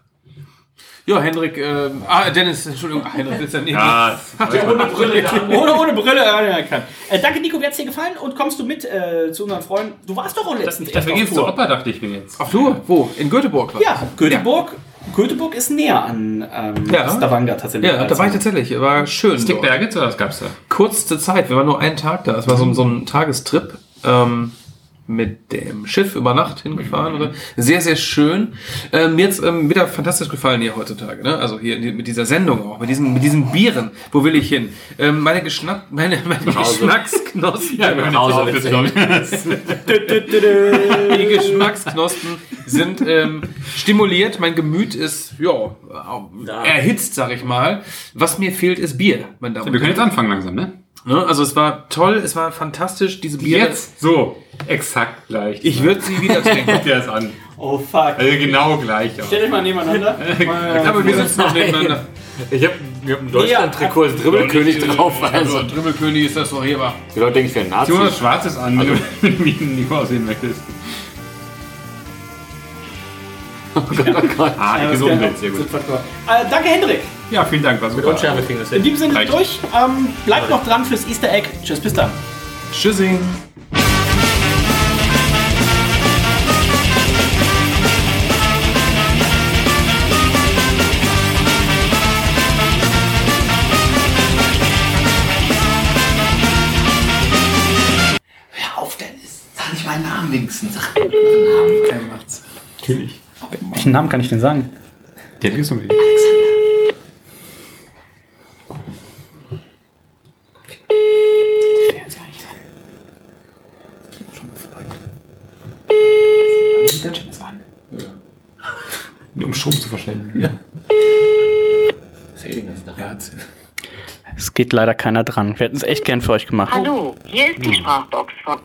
Ja, Hendrik, ähm, ah, Dennis, Entschuldigung, ah, Hendrik ist daneben. Ja, Ohne Brille. ohne, ohne Brille, ja, ja, kann. Äh, danke, Nico, wie hat's dir gefallen? Und kommst du mit äh, zu unseren Freunden? Du warst doch auch letztens dafür erst geht's auf zur Tour. Oper, dachte ich mir jetzt. Auf Tour? Wo? In Göteborg, glaub ich. Ja, Göteborg. Göteborg ist näher an ähm, Ja. Stavanger tatsächlich. Ja, da war ich tatsächlich. War schön. Stick dort. Bergitz oder was gab's da? Kurze Zeit, wir waren nur einen Tag da. Es war so, ein- so ein Tagestrip. Ähm, mit dem Schiff über Nacht hingefahren. Oder? Sehr, sehr schön. Ähm, mir jetzt ähm, wieder fantastisch gefallen hier heutzutage. Ne? Also hier mit dieser Sendung auch, mit diesen, mit diesen Bieren. Wo will ich hin? Ähm, meine Geschnack, meine, meine. Geschmacksknospen. Du. Die Geschmacksknospen sind ähm, stimuliert. Mein Gemüt ist ja, erhitzt, sag ich mal. Was mir fehlt, ist Bier. Meine Damen und Wir können jetzt anfangen langsam, ne? Ne? Also es war toll, es war fantastisch. Diese Biere. Jetzt? So, exakt gleich. Ich würde sie wieder trinken. Guck dir das an. Oh fuck. Also genau gleich. Auch. Stell dich mal nebeneinander. Aber wir sitzen noch nebeneinander. Ich habe hab ein Deutschland-Trikot als Dribbelkönig drauf. Also. Also, Dribbelkönig ist das doch hier war. Die Leute denken, ich wäre ein Nazi. Mal was Schwarzes an, wenn du wie ein Nico aussehen möchtest. Ah, die gesunden Bild, sehr gut. Äh, danke, Hendrik. Ja, vielen Dank, war super. Kriegen das In hin. diesem Sinne Reicht. durch. Ähm, bleibt noch dran fürs Easter Egg. Tschüss, bis dann. Tschüssing. Hör auf, Dennis. Sag nicht meinen Namen wenigstens. Sag meinen Namen. Kein macht's. Natürlich. Welchen Namen kann ich denn sagen? Der ist so Um Strom zu verschwenden. Ja. Es geht leider keiner dran. Wir hätten es echt gern für euch gemacht. Hallo, hier ist die Sprachbox von